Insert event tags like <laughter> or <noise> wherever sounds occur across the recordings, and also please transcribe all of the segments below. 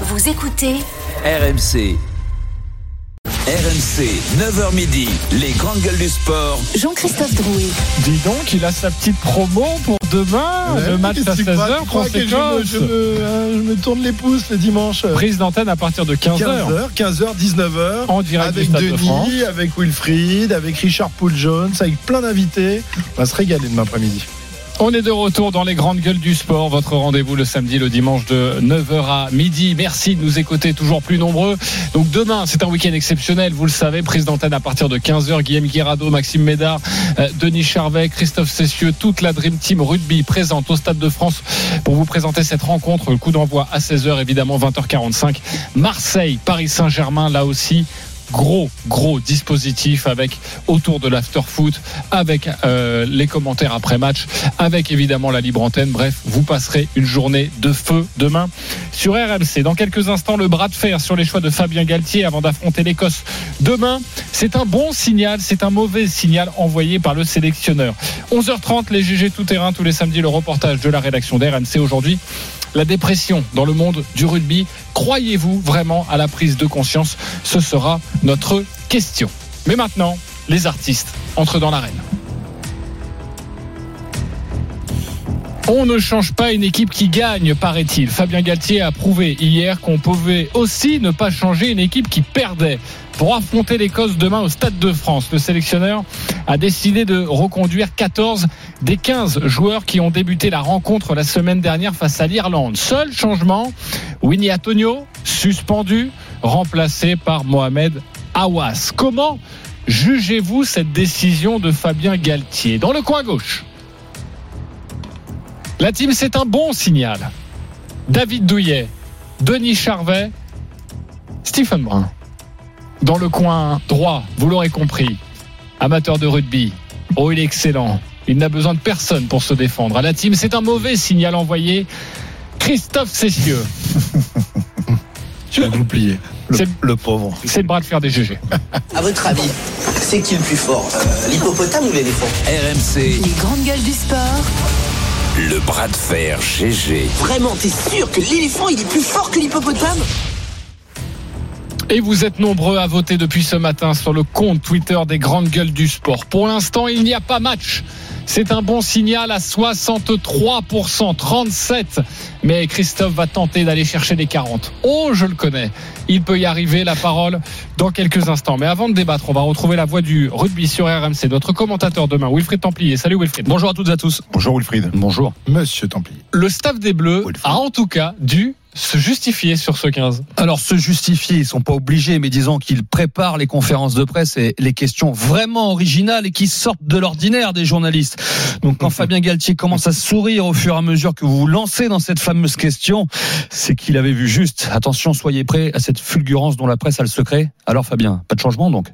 Vous écoutez RMC. RMC, 9h midi, les grandes gueules du sport. Jean-Christophe Drouet. Dis donc, il a sa petite promo pour demain, le match à 16h contre je, me, je, me, euh, je me tourne les pouces le dimanche. Prise d'antenne à partir de 15h. 15h, 15h, 19h. En direct avec du Stade de Denis, France. avec Wilfried, avec Richard Poul Jones, avec plein d'invités. On va se régaler demain après-midi. On est de retour dans les grandes gueules du sport. Votre rendez-vous le samedi, le dimanche de 9h à midi. Merci de nous écouter toujours plus nombreux. Donc demain, c'est un week-end exceptionnel. Vous le savez, prise d'antenne à partir de 15h. Guillaume Guirado, Maxime Médard, euh, Denis Charvet, Christophe Cessieux, toute la Dream Team Rugby présente au Stade de France pour vous présenter cette rencontre. Le coup d'envoi à 16h, évidemment, 20h45. Marseille, Paris Saint-Germain, là aussi gros gros dispositif avec autour de l'after foot avec euh, les commentaires après match avec évidemment la libre antenne. Bref vous passerez une journée de feu demain sur RMC dans quelques instants le bras de fer sur les choix de Fabien Galtier avant d'affronter l'Écosse demain. C'est un bon signal c'est un mauvais signal envoyé par le sélectionneur. 11h30 les GG tout terrain tous les samedis le reportage de la rédaction d'RMC aujourd'hui la dépression dans le monde du rugby. Croyez-vous vraiment à la prise de conscience? Ce sera notre question. Mais maintenant, les artistes entrent dans l'arène. On ne change pas une équipe qui gagne, paraît-il. Fabien Galtier a prouvé hier qu'on pouvait aussi ne pas changer une équipe qui perdait. Pour affronter l'Écosse demain au Stade de France, le sélectionneur a décidé de reconduire 14 des 15 joueurs qui ont débuté la rencontre la semaine dernière face à l'Irlande. Seul changement, Winnie Antonio, suspendu, remplacé par Mohamed Awas. Comment jugez-vous cette décision de Fabien Galtier? Dans le coin gauche, la team, c'est un bon signal. David Douillet, Denis Charvet, Stephen Brun. Dans le coin droit, vous l'aurez compris, amateur de rugby. Oh, il est excellent. Il n'a besoin de personne pour se défendre. À la team, c'est un mauvais signal envoyé. Christophe Cessieux. <laughs> Tu vas l'oublier. Le, C'est- le pauvre. C'est le bras de fer des GG. À votre avis, c'est qui le plus fort Euh, L'hippopotame ou l'éléphant RMC, Les grandes gueules du sport. Le bras de fer GG. Vraiment, t'es sûr que l'éléphant il est plus fort que l'hippopotame? Et vous êtes nombreux à voter depuis ce matin sur le compte Twitter des grandes gueules du sport. Pour l'instant, il n'y a pas match. C'est un bon signal à 63%, 37. Mais Christophe va tenter d'aller chercher les 40. Oh, je le connais. Il peut y arriver. La parole dans quelques instants. Mais avant de débattre, on va retrouver la voix du rugby sur RMC. Notre commentateur demain, Wilfried Templier. Salut Wilfried. Bonjour à toutes et à tous. Bonjour Wilfried. Bonjour. Monsieur Templier. Le staff des Bleus Wilfried. a en tout cas dû se justifier sur ce 15. Alors, se justifier, ils sont pas obligés, mais disons qu'ils préparent les conférences de presse et les questions vraiment originales et qui sortent de l'ordinaire des journalistes. Donc, quand Fabien Galtier commence à sourire au fur et à mesure que vous vous lancez dans cette fameuse question, c'est qu'il avait vu juste. Attention, soyez prêts à cette fulgurance dont la presse a le secret. Alors, Fabien, pas de changement donc?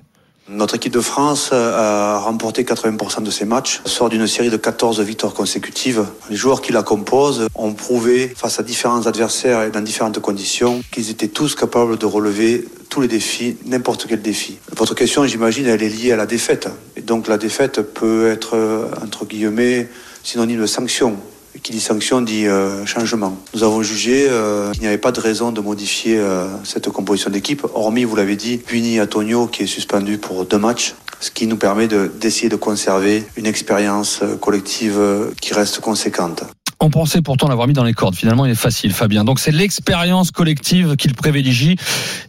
Notre équipe de France a remporté 80% de ses matchs, sort d'une série de 14 victoires consécutives. Les joueurs qui la composent ont prouvé face à différents adversaires et dans différentes conditions qu'ils étaient tous capables de relever tous les défis, n'importe quel défi. Votre question, j'imagine, elle est liée à la défaite. Et donc la défaite peut être, euh, entre guillemets, synonyme de sanction. Qui dit sanction dit euh, changement. Nous avons jugé euh, qu'il n'y avait pas de raison de modifier euh, cette composition d'équipe, hormis, vous l'avez dit, Puni Antonio qui est suspendu pour deux matchs, ce qui nous permet de- d'essayer de, conserver une expérience euh, collective qui reste conséquente. On pensait pourtant l'avoir mis dans les cordes. Finalement, il est facile, Fabien. Donc, c'est l'expérience collective qu'il privilégie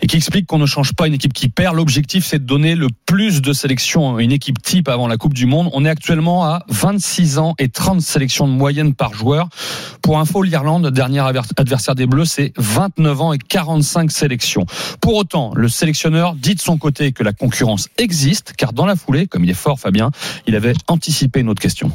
et qui explique qu'on ne change pas une équipe qui perd. L'objectif, c'est de donner le plus de sélections à une équipe type avant la Coupe du Monde. On est actuellement à 26 ans et 30 sélections de moyenne par joueur. Pour info, l'Irlande, dernier adver- adversaire des Bleus, c'est 29 ans et 45 sélections. Pour autant, le sélectionneur dit de son côté que la concurrence existe, car dans la foulée, comme il est fort, Fabien, il avait anticipé une autre question.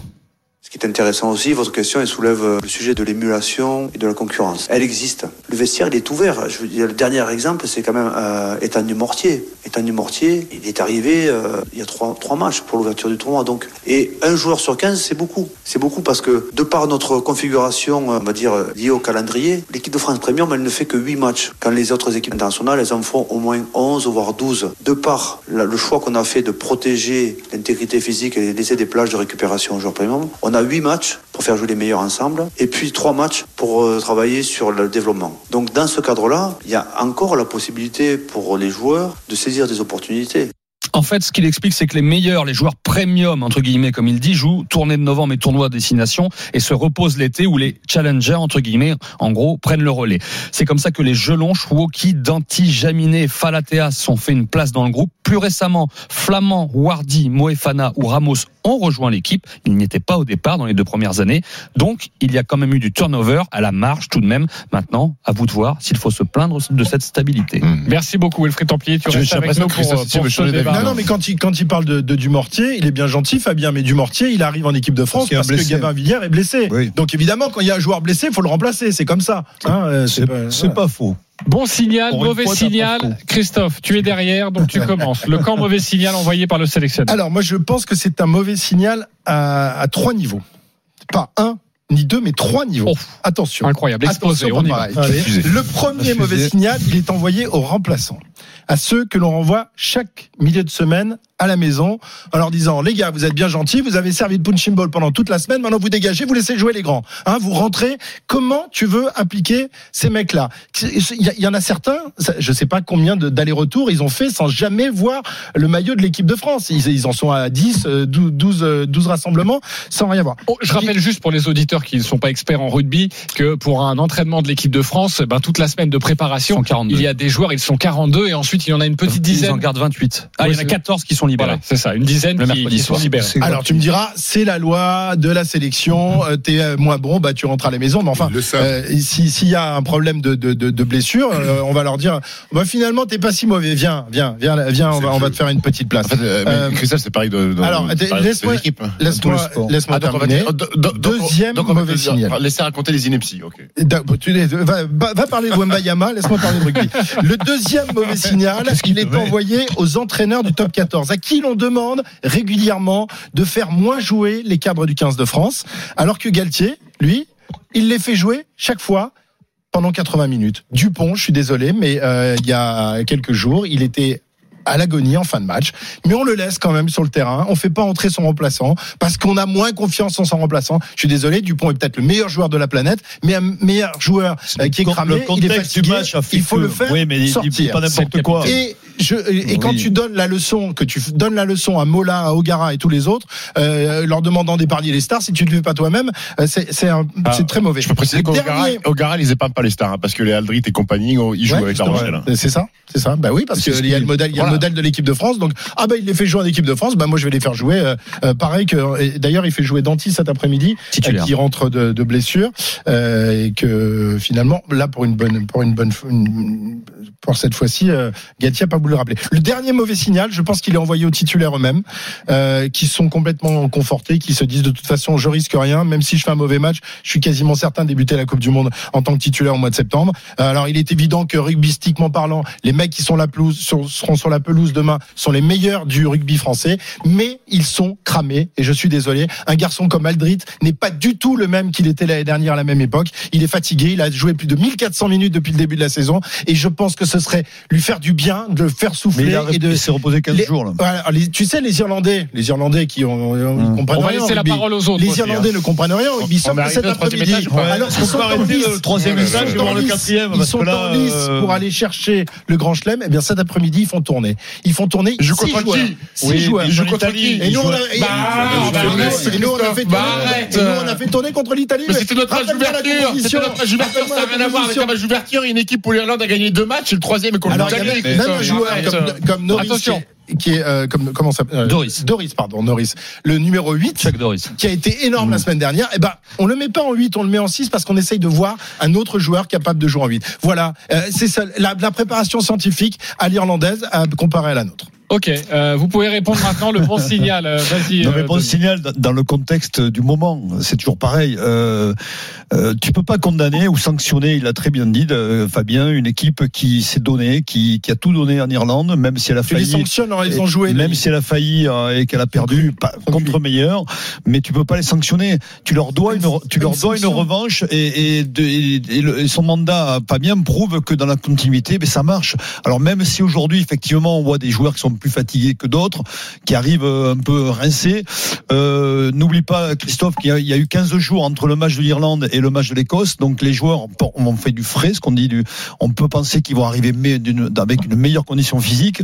Ce qui est intéressant aussi, votre question, elle soulève euh, le sujet de l'émulation et de la concurrence. Elle existe. Le vestiaire, il est ouvert. Je veux dire, le dernier exemple, c'est quand même euh, Ethan Dumortier. Ethan Dumortier, il est arrivé euh, il y a trois, trois matchs pour l'ouverture du tournoi. Donc, et un joueur sur 15, c'est beaucoup. C'est beaucoup parce que, de par notre configuration, euh, on va dire, liée au calendrier, l'équipe de France Premium, elle ne fait que 8 matchs. Quand les autres équipes internationales, elles en font au moins 11, voire 12. De par le choix qu'on a fait de protéger l'intégrité physique et laisser des plages de récupération aux joueurs premium, on a 8 matchs pour faire jouer les meilleurs ensemble, et puis trois matchs pour euh, travailler sur le développement. Donc dans ce cadre-là, il y a encore la possibilité pour les joueurs de saisir des opportunités. En fait, ce qu'il explique, c'est que les meilleurs, les joueurs premium, entre guillemets, comme il dit, jouent tournée de novembre et tournoi destination et se reposent l'été où les challengers, entre guillemets, en gros, prennent le relais. C'est comme ça que les Gelons, Chouoki, Danti, Jaminet et Falatea sont fait une place dans le groupe. Plus récemment, Flamand, Wardy, Moefana ou Ramos ont rejoint l'équipe. Ils n'y étaient pas au départ dans les deux premières années. Donc, il y a quand même eu du turnover à la marge tout de même. Maintenant, à vous de voir s'il faut se plaindre de cette stabilité. Merci beaucoup, Wilfried Templier. Tu restes avec nous que pour, changer. Non, non, mais quand il, quand il parle de, de Dumortier, il est bien gentil, Fabien, mais Dumortier, il arrive en équipe de France Parce que blessé. Gabin Villiers est blessé. Oui. Donc évidemment, quand il y a un joueur blessé, il faut le remplacer. C'est comme ça. Hein, euh, c'est pas- c'est pas faux. Bon signal, Pour mauvais fois, signal. Christophe, tu es derrière, donc tu commences. Le camp mauvais signal <laughs> envoyé par le sélectionneur. Alors moi, je pense que c'est un mauvais signal à, à trois niveaux. Pas un ni deux, mais trois niveaux. Oh. Attention. Incroyable, explosé, Attention, on y pas va. pareil. Diffusé. Le premier mauvais signal, il est envoyé aux remplaçants, à ceux que l'on renvoie chaque milieu de semaine à la maison, en leur disant les gars, vous êtes bien gentils, vous avez servi de punching ball pendant toute la semaine, maintenant vous dégagez, vous laissez jouer les grands, hein, vous rentrez. Comment tu veux impliquer ces mecs-là? Il y, a- il y en a certains, je sais pas combien de- d'allers-retours ils ont fait sans jamais voir le maillot de l'équipe de France. Ils, ils en sont à 10, euh, 12, 12, euh, 12 rassemblements sans rien voir. Oh, je rappelle juste pour les auditeurs qui ne sont pas experts en rugby que pour un entraînement de l'équipe de France, ben, toute la semaine de préparation, sont 42. il y a des joueurs, ils sont 42 et ensuite il y en a une petite Ils en dizaine. gardent 28. Ah, Oui, il y en a c'est- 14 qui sont libérés. Voilà, c'est ça, une dizaine Le qui, mercredi qui sont soir. libérés. Alors tu me diras, c'est la loi de la sélection. euh, T'es euh, moins bon, bah tu rentres à la maison. Mais enfin, euh, si s'il y a un problème de de, de, de blessure, euh, on va leur dire, bah finalement t'es pas si mauvais. Viens, viens, viens, viens. On va, on va te faire une petite place. En fait, euh, Euh, Christophe, c'est pareil de. alors, laisse-moi- hein, Laisse-moi, laisse-moi terminer. Deuxième mauvais signal. Laisser raconter les inepties, ok. Va, va- va parler de Wembayama, laisse-moi parler de rugby. Le deuxième mauvais signal, il est envoyé aux entraîneurs du top 14, à qui l'on demande régulièrement de faire moins jouer les cadres du 15 de France, alors que Galtier, lui, il les fait jouer chaque fois pendant 80 minutes. Dupont, je suis désolé, mais euh, il y a quelques jours, il était à l'agonie en fin de match, mais on le laisse quand même sur le terrain. On fait pas entrer son remplaçant parce qu'on a moins confiance en son remplaçant. Je suis désolé, Dupont est peut-être le meilleur joueur de la planète, mais un meilleur joueur euh, qui est Le cramé, il est contexte du fatigué. match a fait il faut que- le faire Oui, mais il dit sortir. pas n'importe quoi. Et je et quand tu donnes la leçon, que tu donnes la leçon à Mola, à Ogara et tous les autres, euh, leur demandant d'épargner les stars, si tu ne le fais pas toi-même, euh, c'est Ah, très mauvais. Je peux préciser qu'Ogara, Ogara, ils épargnent pas les stars, hein, parce que les Aldrit et compagnie, oh, ils jouent avec la. Rochelle. C'est ça, c'est ça. Bah oui, parce qu'il y a le modèle, il y a voilà. le modèle de l'équipe de France. Donc ah bah il les fait jouer en équipe de France. Bah moi je vais les faire jouer. euh, euh, pareil que d'ailleurs il fait jouer Danti cet après-midi, euh, qui rentre de, de blessure euh, et que finalement là pour une bonne pour une bonne une- pour cette fois-ci euh, Galtier a pas le rappeler. Le dernier mauvais signal, je pense qu'il est envoyé aux titulaires eux-mêmes, euh, qui sont complètement confortés, qui se disent de toute façon je risque rien, même si je fais un mauvais match, je suis quasiment certain de débuter la Coupe du Monde en tant que titulaire au mois de septembre. Euh, Alors il est évident que rugbystiquement parlant, les mecs qui sont la pelouse seront sur la pelouse demain sont les meilleurs du rugby français, mais ils sont cramés. Et je suis désolé, un garçon comme Aldrit n'est pas du tout le même qu'il était l'année dernière à la même époque. Il est fatigué, il a joué plus de 1400 minutes depuis le début de la saison, et je pense que ce serait lui faire du bien de faire Mais souffler il, a, et de il s'est reposé 15 les- jours là. voilà, les- tu sais, les Irlandais, les Irlandais qui ont, ils Hum. comprennent On va rien. au laisser la parole aux autres. Les aussi, Irlandais hein. ne comprennent rien va que cet après-midi. Alors qu'on sont en le troisième et le quatrième Ils parce sont en lice euh, pour aller chercher le grand chelem. Eh bien, cet après-midi, ils font tourner. Ils font tourner Ils six contre joueurs. qui Six joueurs. ils jouent contre qui Et nous, on a, et- et- et et fait tourner, arrête. et nous, on a fait tourner contre l'Italie. Mais c'était notre match d'ouverture. C'était notre match d'ouverture. Ça n'a rien à voir avec un match d'ouverture. Une équipe où l'Irlande a gagné deux matchs et le troisième est contre l'Italie. Joueur comme, comme Norris, Attention. Qui est, euh, comme, comment ça s'appelle euh, Doris. Doris, pardon, Norris. Le numéro 8, Chuck Doris. qui a été énorme la semaine dernière, eh ben, on le met pas en 8, on le met en 6 parce qu'on essaye de voir un autre joueur capable de jouer en 8. Voilà, euh, c'est ça, la, la préparation scientifique à l'irlandaise à comparer à la nôtre. Ok, euh, vous pouvez répondre maintenant le bon <laughs> signal. euh, Vas-y. Non mais euh, bon signal dans- le contexte du moment, c'est toujours pareil. Euh, euh, tu peux pas condamner ou sanctionner, il a très bien dit euh, Fabien, une équipe qui s'est donnée, qui, qui a tout donné en Irlande, même si elle a Tu les failli. sanctionnes Même si elle a failli euh, et qu'elle a perdu pas- contre meilleur, mais tu peux pas les sanctionner. Tu leur dois une, tu leur une dois une sanction. revanche et, et, de- et- et le- et son mandat pas bien prouve que dans la continuité, mais ça marche. Alors même si aujourd'hui effectivement on voit des joueurs qui sont plus fatigués que d'autres, qui arrivent euh, un peu rincés, euh, n'oublie pas Christophe qu'il y, a- il y a eu 15 jours entre le match de l'Irlande et le match de l'Écosse, donc les joueurs ont- fait du frais, ce qu'on dit du, on peut penser qu'ils vont arriver avec une meilleure condition physique.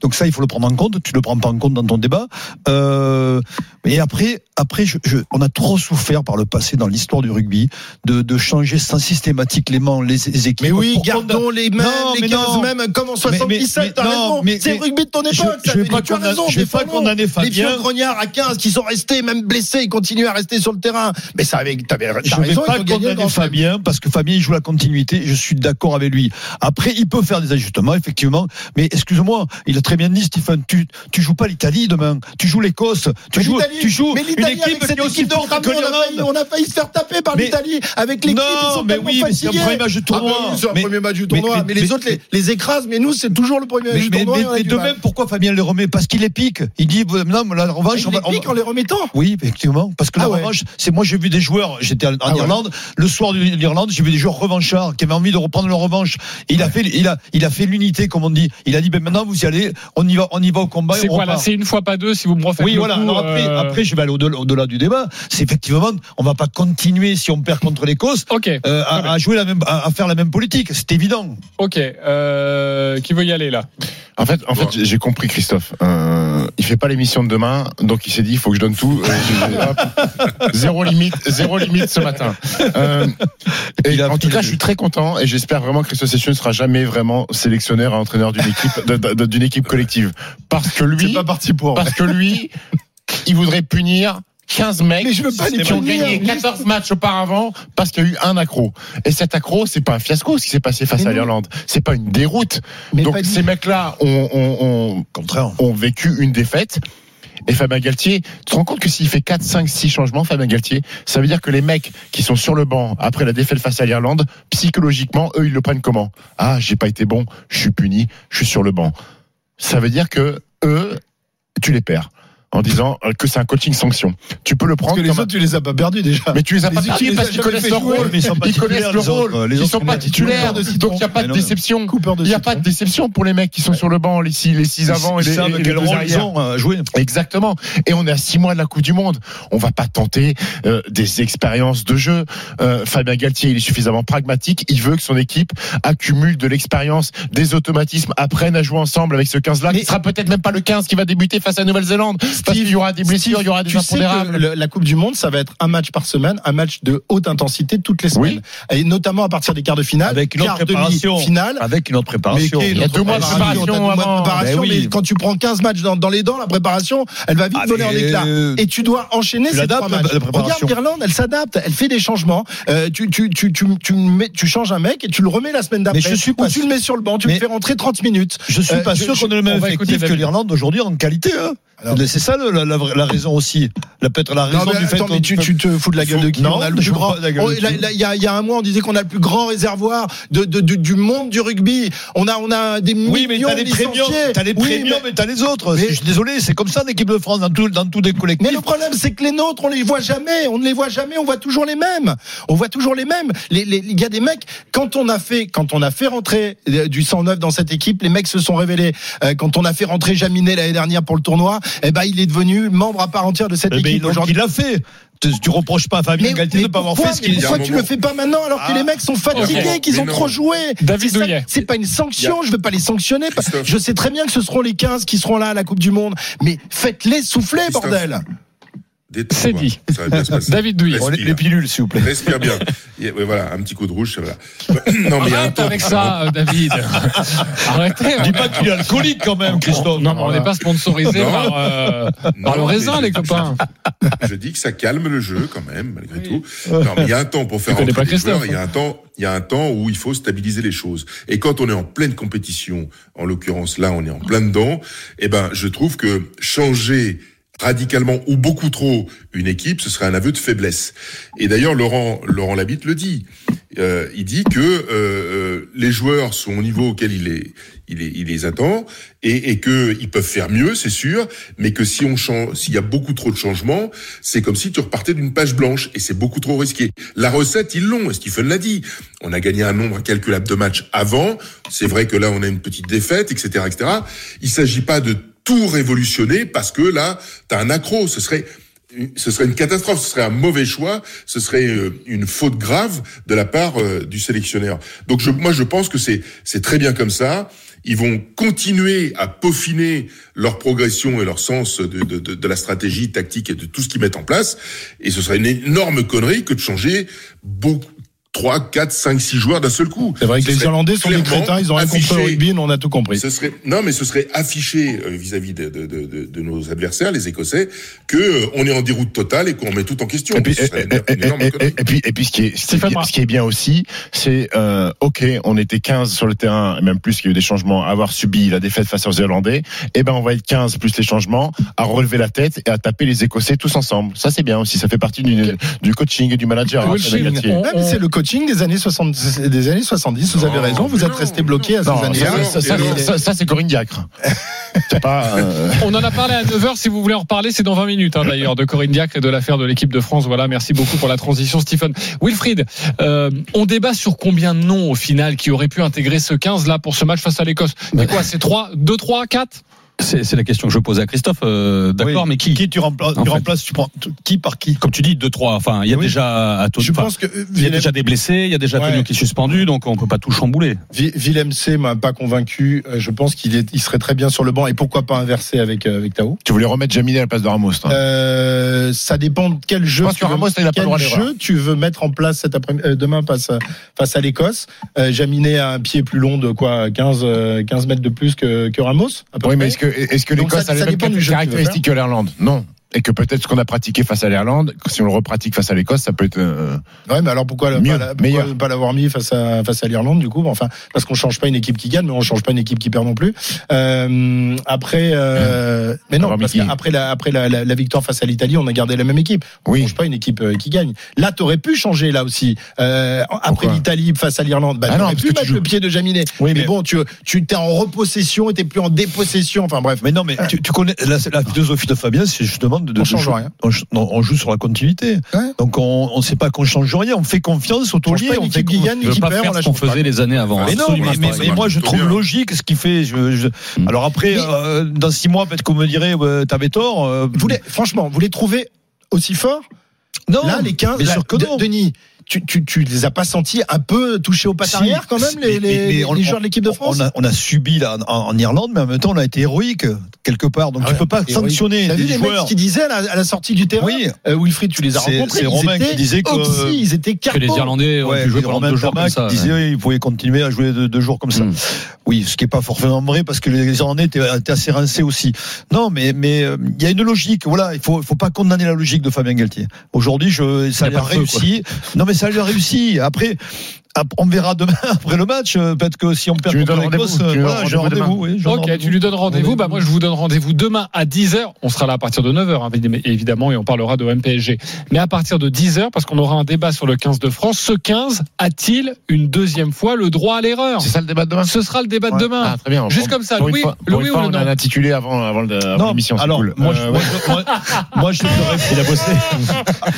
Donc ça, il faut le prendre en compte. Tu le prends pas en compte dans ton débat. Euh, et après, après, je, je- on a trop souffert par le passé dans l'histoire du rugby de, de changer sans- systématiquement les, les équipes. Mais oui, gardons les mêmes, Non, les mais 15 non. mêmes, comme en Mais- 77, mais- t'as raison. C'est le rugby de ton époque, je ça vais fait- pas tu as raison, je vais pas condamner Les Fabien. vieux grognards à 15 qui sont restés, même blessés, ils continuent à rester sur le terrain. Mais ça avait, t'avais, Je ne vais raison, pas condamner. Fabien parce que Fabien il joue la continuité. Je suis d'accord avec lui. Après, il peut faire des ajustements effectivement. Mais excuse-moi, il a très bien dit Stephen. Tu tu joues pas l'Italie demain. Tu joues l'Écosse. Tu Mais joues l'Italie- tu joues mais une l'Italie, équipe avec cette équipe de Ramon, on a failli- on a failli se faire taper par l'Italie avec l'équipe. Non, sont mais oui, c'est un fatigués. premier match tournoi. Ah c'est Mais- premier match du tournoi. Mais, mais- les autres les, les écrasent. Mais nous, c'est toujours le premier match du tournoi. mais- du de même, pourquoi Fabien les remet? Parce qu'il les pique. Il dit, non, mais la revanche, Ah, Il on va- les pique en les remettant. Oui, effectivement. Parce que Ah la ouais. revanche, c'est moi, j'ai vu des joueurs, j'étais en, Ah. Irlande, le soir de l'Irlande, j'ai vu des joueurs revanchards qui avaient envie de reprendre leur revanche. Il a fait, il a, il a fait l'unité, comme on dit. Il a dit, ben maintenant, vous y allez, on y va, on y va au combat. et C'est quoi là. C'est une fois pas deux si vous me refaites Oui, le voilà. coup, Alors après, euh, après, je vais aller au-delà, du débat. C'est effectivement, on va pas continuer si on perd contre l'Écosse. Ok, euh, à, à jouer la même, à, à faire la même politique, c'est évident. ok. Euh, qui veut y aller là? En fait, en fait, j'ai- compris Christophe. Euh, il fait pas l'émission de demain, donc il s'est dit il faut que je donne tout. <laughs> Zéro limite, zéro limite ce matin. Euh, et en tout cas, je suis très content et j'espère vraiment que Christophe Session ne sera jamais vraiment sélectionneur et entraîneur d'une équipe, d'une équipe collective, parce que lui, pas parti pour. parce que lui, il voudrait punir 15 mecs Mais je veux pas les qui ont gagné 14 matchs auparavant parce qu'il y a eu un accro. Et cet accro, c'est pas un fiasco ce qui s'est passé face Mais à l'Irlande. C'est pas une déroute. Mais Donc ces mecs-là ont, ont, ont, Contraire. ont vécu une défaite. Et Fabien Galtier, tu te rends compte que s'il fait 4, 5, 6 changements, Fabien Galtier, ça veut dire que les mecs qui sont sur le banc après la défaite face à l'Irlande, psychologiquement, eux, ils le prennent comment? Ah, j'ai pas été bon, je suis puni, je suis sur le banc. Ça veut dire que eux, tu les perds en disant euh, que c'est un coaching sanction. Tu peux le Parce prendre que les un- autres, tu les as pas perdus déjà. mais tu les as pas perdus parce qu'ils connaissent leur rôle. mais ils connaissent autres. rôle. Ils sont pas titulaires. Donc il n'y a pas de déception. Il n'y a pas de déception pour les mecs qui sont sur le banc, les six, les six avant et les, et deux arrière. jouer. Exactement. Et on est à six mois de la Coupe du Monde. On va pas tenter euh, des expériences de jeu. Euh, Fabien Galtier, il est suffisamment pragmatique. Il veut que son équipe accumule de l'expérience, des automatismes, apprenne à jouer ensemble avec ce 15-là. Mais- qui sera peut-être même pas le 15 qui va débuter face à Nouvelle-Zélande. Parce qu'il y aura des blessures, il y aura des tu sais que impondérables. le- la Coupe du Monde, ça va être un match par semaine, un match de haute intensité toutes les semaines. Et notamment à partir des quarts de finale, Avec une autre préparation. finale. Avec une autre préparation. Mais Il y a deux mois de préparation deux mois de avant. préparation, Ben oui. mais quand tu prends 15 matchs dans, dans les dents, la préparation, elle va vite Ah, voler en euh, Et tu dois enchaîner tu ces trois matchs. la préparation. Regarde l'Irlande, elle s'adapte, elle fait des changements. Euh, tu, tu, tu, tu, tu, mets- tu changes un mec et tu le remets la semaine d'après. Mais je suis Ou pas tu le mets sur le banc, tu le fais rentrer 30 minutes. Je suis Euh, pas sûr qu'on ait le même effectif que l'Irlande aujourd'hui en qualité. Hein. C'est ça le- la, la, vraie- la raison aussi. La peut-être la raison Non, mais du fait attends, qu'on- mais tu, tu te fous de la gueule de qui Non, On a le je plus grand. Il y, y a un mois, on disait qu'on a le plus grand réservoir de, de, de- du monde du rugby. On a, on a des Oui, mais millions t'as de les premiums, t'as les Oui, premiums mais- et t'as les autres. mais- Je suis désolé, c'est comme ça en équipe de France dans tout, dans tous les collectifs. Mais le problème, c'est que les nôtres, on les voit jamais. On ne les voit jamais. On voit toujours les mêmes. On voit toujours les mêmes. Les, les, il y a des mecs. Quand on a fait, quand on a fait rentrer euh, du 109 dans cette équipe, les mecs se sont révélés. Euh, quand on a fait rentrer Jaminet l'année dernière pour le tournoi, eh ben, il est devenu membre à part entière de cette Eh ben, équipe aujourd'hui. il l'a fait. Tu, tu reproches pas à Fabien Mais, Galtier mais de ne pas avoir fait ce qu'il pourquoi tu le fais pas maintenant alors que Ah. les mecs sont fatigués, qu'ils ont trop joué? David C'est pas une sanction, je veux pas les sanctionner. Christophe. Je sais très bien que ce seront les 15 qui seront là à la Coupe du Monde, mais faites-les souffler, Christophe. bordel. C'est dit. Ça va bien se passer. David Douillet. Les, Respire. les pilules, s'il vous plaît. Respire bien. Et, ouais, voilà, un petit coup de rouge, va. <laughs> Non, mais il y a un Arrête temps. avec ça, euh, David. <laughs> Arrêtez. Dis pas qu'il est alcoolique quand même, Christophe. Non, mais on n'est pas sponsorisé par, euh, Non, par le raisin, les copains. Je dis que ça calme le jeu quand même, malgré tout. Non, mais il y a un temps pour faire Tu pas des joueurs. Il y a un temps, il y a un temps où il faut stabiliser les choses. Et quand on est en pleine compétition, en l'occurrence là, on est en plein dedans. Eh ben, je trouve que changer radicalement ou beaucoup trop une équipe, ce serait un aveu de faiblesse. Et d'ailleurs, Laurent, Laurent Labitte le dit. Euh, il dit que euh, euh, les joueurs sont au niveau auquel il les, il il les attend et, et que ils peuvent faire mieux, c'est sûr, mais que si on change, s'il y a beaucoup trop de changements, c'est comme si tu repartais d'une page blanche et c'est beaucoup trop risqué. La recette, ils l'ont, Stephen l'a dit. On a gagné un nombre incalculable de matchs avant. C'est vrai que là, on a une petite défaite, etc., etc. Il s'agit pas de tout révolutionner parce que là, tu as un accro. Ce serait ce serait une catastrophe, ce serait un mauvais choix, ce serait euh, une faute grave de la part euh, du sélectionneur. Donc je, moi je pense que c'est c'est très bien comme ça. Ils vont continuer à peaufiner leur progression et leur sens de, de, de, de la stratégie tactique et de tout ce qu'ils mettent en place. Et ce serait une énorme connerie que de changer beaucoup, 3, 4, 5, 6 joueurs d'un seul coup. C'est vrai que Ce les Irlandais sont des crétins, ils ont rien compris au affiché- rugby, nous on a tout compris. ce serait non, mais ce serait affiché euh, vis-à-vis de, de, de, de- de nos adversaires, les Écossais, que euh, on est en déroute totale et qu'on met tout en question. Et puis, Ce serait et, et- et- et- et puis, et puis, ce qui est, ce qui est bien- Brun. ce qui est bien aussi, c'est, euh, ok, on était 15 sur le terrain, et même plus qu'il y a eu des changements, à avoir subi la défaite face aux Irlandais. Eh ben, on va être 15 plus les changements, à relever la tête et à taper les Écossais tous ensemble. Ça, c'est bien aussi. Ça fait partie du, du coaching et du manager. hein, on- c'est le coaching des années 60, des années 70, vous avez raison, vous êtes resté bloqué à ces Non, années-là. ça, ça, ça, ça, ça, c'est Corinne Diacre. <laughs> pas, euh, On en a parlé à 9h. Si vous voulez en reparler, c'est dans 20 minutes hein, d'ailleurs de Corinne Diacre et de l'affaire de l'équipe de France. Voilà, merci beaucoup pour la transition, Stephen. Wilfried, euh, on débat sur combien de noms au final qui auraient pu intégrer ce 15 là pour ce match face à l'Écosse. C'est quoi C'est 3, 2, 3, 4 C'est la question que je posais à Christophe. euh, D'accord, Oui. mais qui, Qui tu remplaces, En tu fait. remplaces, tu prends qui par qui? Comme tu dis, 2-3. Enfin, il y a Oui. déjà à Je pense que il y a déjà des blessés, il y a déjà Ouais. Antonio qui est suspendu, donc on peut pas tout chambouler. Willem C m'a pas convaincu. Euh, Je pense qu'il est, il serait très bien sur le banc et pourquoi pas inverser avec euh, avec Tao? tu voulais remettre Jaminet à la place de Ramos. toi. Euh, ça dépend de quel jeu. pense tu que veux- Ramos, il a pas le quel droit jeu tu veux mettre en place cet après euh, demain face à, face à l'Écosse. Euh, Jaminet a un pied plus long de quoi 15 euh, 15 mètres de plus que, que Ramos. à peu Oui, mais près. est-ce que, est-ce que l'Écosse a les mêmes caractéristiques que l'Irlande? Non. Et que peut-être ce qu'on a pratiqué face à l'Irlande, si on le repratique face à l'Écosse, ça peut être. euh, Ouais, mais alors pourquoi, Mieux, pas, la- pourquoi meilleur. pas l'avoir mis face à face à l'Irlande du coup? Bon, Enfin, parce qu'on change pas une équipe qui gagne, mais on change pas une équipe qui perd non plus. Euh, après, euh, mais non, Alors, parce qu'après la après la, la, la victoire face à l'Italie, on a gardé la même équipe. On Oui. change pas une équipe euh, qui gagne. Là, t'aurais pu changer là aussi. Euh, après l'Italie face à l'Irlande, bah, Ah non, t'aurais pu tu mettre joues- le pied de Jaminet. Oui, mais, mais- bon, tu tu t'es en repossession, et t'es plus en dépossession. Enfin bref. Mais non, mais tu, tu connais la, la philosophie de Fabien, c'est justement de, de On change jouer- rien. On, non, on joue sur la continuité. Ouais. Donc on ne sait pas qu'on change rien. On fait confiance au On taulier. On fait gagne, équipe pas perd, faire on ce qu'on faisait les années avant. Mais Mais non, mais, mais- mais moi je trouve bien. logique ce qu'il fait. Je, je- Mm. Alors après, Mais- euh, dans six mois, peut-être qu'on me dirait, ouais, t'avais tort. euh, Vous les, franchement, vous les trouvez aussi forts non, Là, les 15, bien là, sûr que De- non. Denis, tu, tu, tu les as pas sentis un peu touchés au pattes Si, arrière quand même, les, mais- les, mais on- les joueurs de l'équipe de France On a, on a subi là en, en Irlande, mais en même temps on a été héroïque quelque part. Donc Ah tu ouais, peux pas sanctionner T'as vu les joueurs. mecs qui disaient à la, à la sortie du terrain Oui, euh, Wilfried, tu les as rencontrés. c'est ils Romain étaient qui disait que- oxy, ils étaient Que les. Irlandais ont Ouais, pu jouer pendant deux jours comme ça. qui disait oui, il pouvait continuer à jouer deux, deux jours comme ça. Mm. Oui, ce qui est pas forcément vrai parce que les Irlandais étaient, étaient assez rincés aussi. Non, mais mais euh, il y a une logique. Voilà, il faut faut pas condamner la logique de Fabien Galtier. Aujourd'hui, je ça a a réussi. Non, mais ça lui a réussi. Après. Ap- On verra demain <laughs> après le match. euh, Peut-être que si on perd Tu lui contre donnes l'Écosse, rendez-vous, tu lui voilà, donnes j'ai rendez-vous oui, j'ai Ok, rendez-vous. tu lui donnes rendez-vous. Bah moi, je vous donne rendez-vous demain à 10h. On sera là à partir de 9h, évidemment, et on parlera de MPSG. Mais à partir de 10h, parce qu'on aura un débat sur le 15 de France. Ce 15 a-t-il une deuxième fois le droit à l'erreur? C'est ça le débat de demain? Ce sera le débat de Ouais. demain. Ah, très bien. Juste Pour- comme ça, Louis- fois- ou fois, le on non a un intitulé avant, avant, le- avant Non, l'émission. c'est alors cool. moi, Euh, je, ouais. moi, je, moi, moi, je te <laughs> réponds. Il a bossé.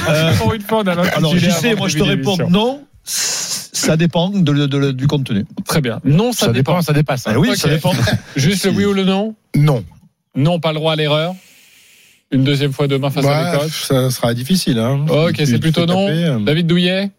Euh, <laughs> Pour une fois, on a alors, je sais, moi, je te réponds non. Ça dépend de- de- du contenu. Très bien. Non, ça, Ça dépend. dépend, ça dépasse. hein. Eh oui, ça dépend. <laughs> Juste le oui ou le non Non. Non, pas le droit à l'erreur. Une deuxième fois demain face à l'Écosse. ça sera difficile. Hein. Ok, c'est plutôt non. taper, euh. David Douillet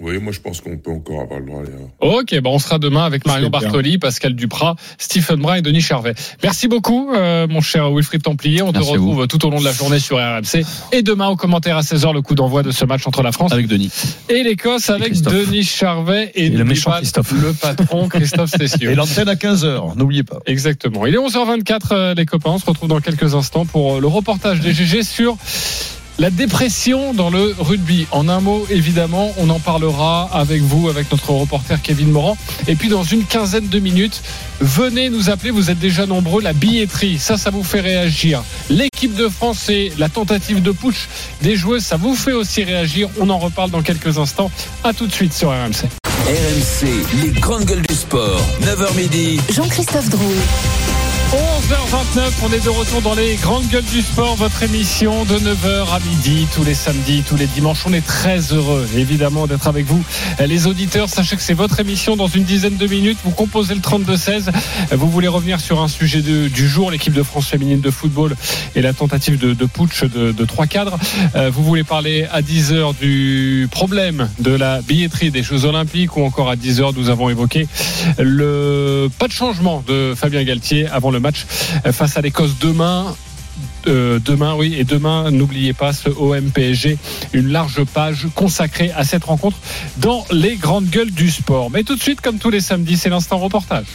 Oui, moi je pense qu'on peut encore avoir le droit à l'erreur. Ok, bah on sera demain avec Marion. Bartoli, Pascal Duprat, Stephen Brun et Denis Charvet. Merci beaucoup, euh, mon cher Wilfried Templier. On Merci te retrouve tout au long de la journée sur RMC. Et demain, au commentaire à 16h, le coup d'envoi de ce match entre la France Avec Denis. et l'Écosse avec Christophe. Denis Charvet et, Et le méchant Christophe. le patron Christophe Cessieux. Et l'antenne à 15h, n'oubliez pas. Exactement. Il est 11h24, euh, les copains. On se retrouve dans quelques instants pour euh, le reportage des GG sur La dépression dans le rugby. En un mot, évidemment, on en parlera avec vous, avec notre reporter Kevin Morand. Et puis, dans une quinzaine de minutes, venez nous appeler. Vous êtes déjà nombreux. La billetterie, ça, ça vous fait réagir. L'équipe de France et la tentative de putsch des joueuses, ça vous fait aussi réagir. On en reparle dans quelques instants. À tout de suite sur RMC. RMC, les grandes gueules du sport. 9h midi. Jean-Christophe Drouet. 11h29, on est de retour dans les grandes gueules du sport, votre émission de 9h à midi, tous les samedis, tous les dimanches. On est très heureux, évidemment, d'être avec vous. Les auditeurs, sachez que c'est votre émission dans une dizaine de minutes. Vous composez le 32-16. Vous voulez revenir sur un sujet du jour, l'équipe de France féminine de football et la tentative de, de putsch de, de trois cadres. Euh, vous voulez parler à 10h du problème de la billetterie des Jeux Olympiques ou encore à 10h, nous avons évoqué le pas de changement de Fabien Galtier avant le match face à l'Écosse demain. Euh, demain, oui, et demain, n'oubliez pas ce OM PSG, une large page consacrée à cette rencontre dans les grandes gueules du sport. Mais tout de suite, comme tous les samedis, c'est l'instant reportage.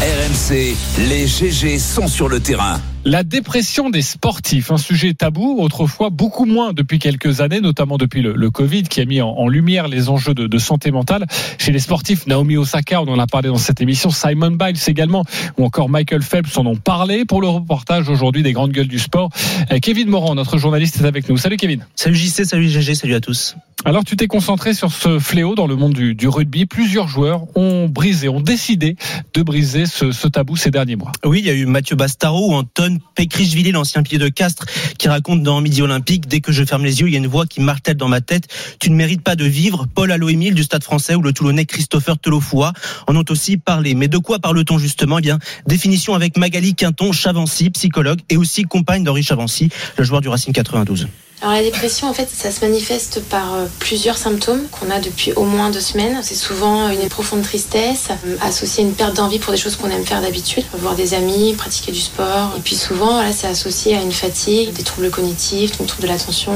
RMC, les GG sont sur le terrain. La dépression des sportifs, un sujet tabou, autrefois beaucoup moins depuis quelques années, notamment depuis le, le Covid qui a mis en, en lumière les enjeux de, de santé mentale. Chez les sportifs, Naomi Osaka, on en a parlé dans cette émission, Simon Biles également, ou encore Michael Phelps en ont parlé pour le reportage aujourd'hui des grandes gueules du sport. Euh, Kevin Morand, notre journaliste, est avec nous. Salut Kevin. Salut JC, salut GG, salut à tous. Alors tu t'es concentré sur ce fléau dans le monde du, du rugby. Plusieurs joueurs ont brisé, ont décidé de briser ce, ce tabou ces derniers mois. Oui, il y a eu Mathieu Bastaro ou Anton Pecrichvili, l'ancien pilier de Castres, qui raconte dans Midi Olympique, dès que je ferme les yeux, il y a une voix qui martèle dans ma tête. Tu ne mérites pas de vivre. Paul Allo-Émile du Stade français ou le Toulonnais Christopher Telofoua en ont aussi parlé. Mais de quoi parle-t-on justement? Eh bien, définition avec Magali Quinton, Chavancy, psychologue et aussi compagne d'Henri Chavancy, le joueur du Racing 92. Alors la dépression, en fait, ça se manifeste par euh, plusieurs symptômes qu'on a depuis au moins deux semaines. C'est souvent une profonde tristesse, euh, associée à une perte d'envie pour des choses qu'on aime faire d'habitude, voir des amis, pratiquer du sport. Et puis souvent, voilà, c'est associé à une fatigue, des troubles cognitifs, des troubles de l'attention,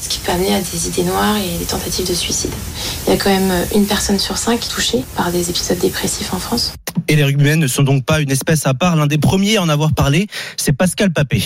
ce qui peut amener à des idées noires et des tentatives de suicide. Il y a quand même euh, une personne sur cinq touchée par des épisodes dépressifs en France. Et les rugbymen ne sont donc pas une espèce à part. L'un des premiers à en avoir parlé, c'est Pascal Papé.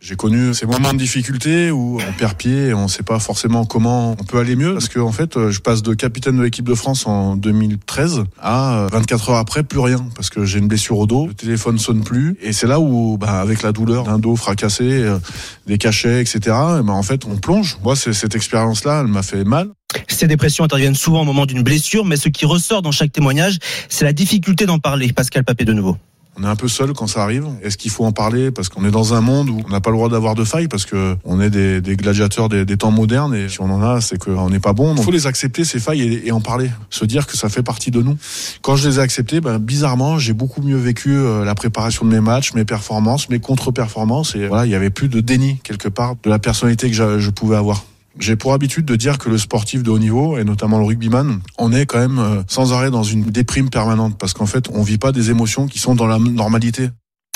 J'ai connu ces moments de difficulté où on perd pied et on ne sait pas forcément comment on peut aller mieux parce que en fait je passe de capitaine de l'équipe de France en 2013 à 24 heures après plus rien parce que j'ai une blessure au dos, le téléphone sonne plus et c'est là où bah, avec la douleur d'un dos fracassé, euh, des cachets etc. Et ben en fait on plonge. Moi cette expérience là, elle m'a fait mal. Ces dépressions interviennent souvent au moment d'une blessure, mais ce qui ressort dans chaque témoignage, c'est la difficulté d'en parler. Pascal Papé de nouveau. On est un peu seul quand ça arrive. Est-ce qu'il faut en parler parce qu'on est dans un monde où on n'a pas le droit d'avoir de failles parce que on est des, gladiateurs des, temps modernes et si on en a, c'est qu'on n'est pas bon. Il faut les accepter ces failles et, en parler, se dire que ça fait partie de nous. Quand je les ai acceptées, ben, bizarrement, j'ai beaucoup mieux vécu euh, la préparation de mes matchs, mes performances, mes contre-performances et voilà, il y avait plus de déni quelque part de la personnalité que je pouvais avoir. J'ai pour habitude de dire que le sportif de haut niveau, et notamment le rugbyman, on est quand même sans arrêt dans une déprime permanente, parce qu'en fait, on vit pas des émotions qui sont dans la normalité.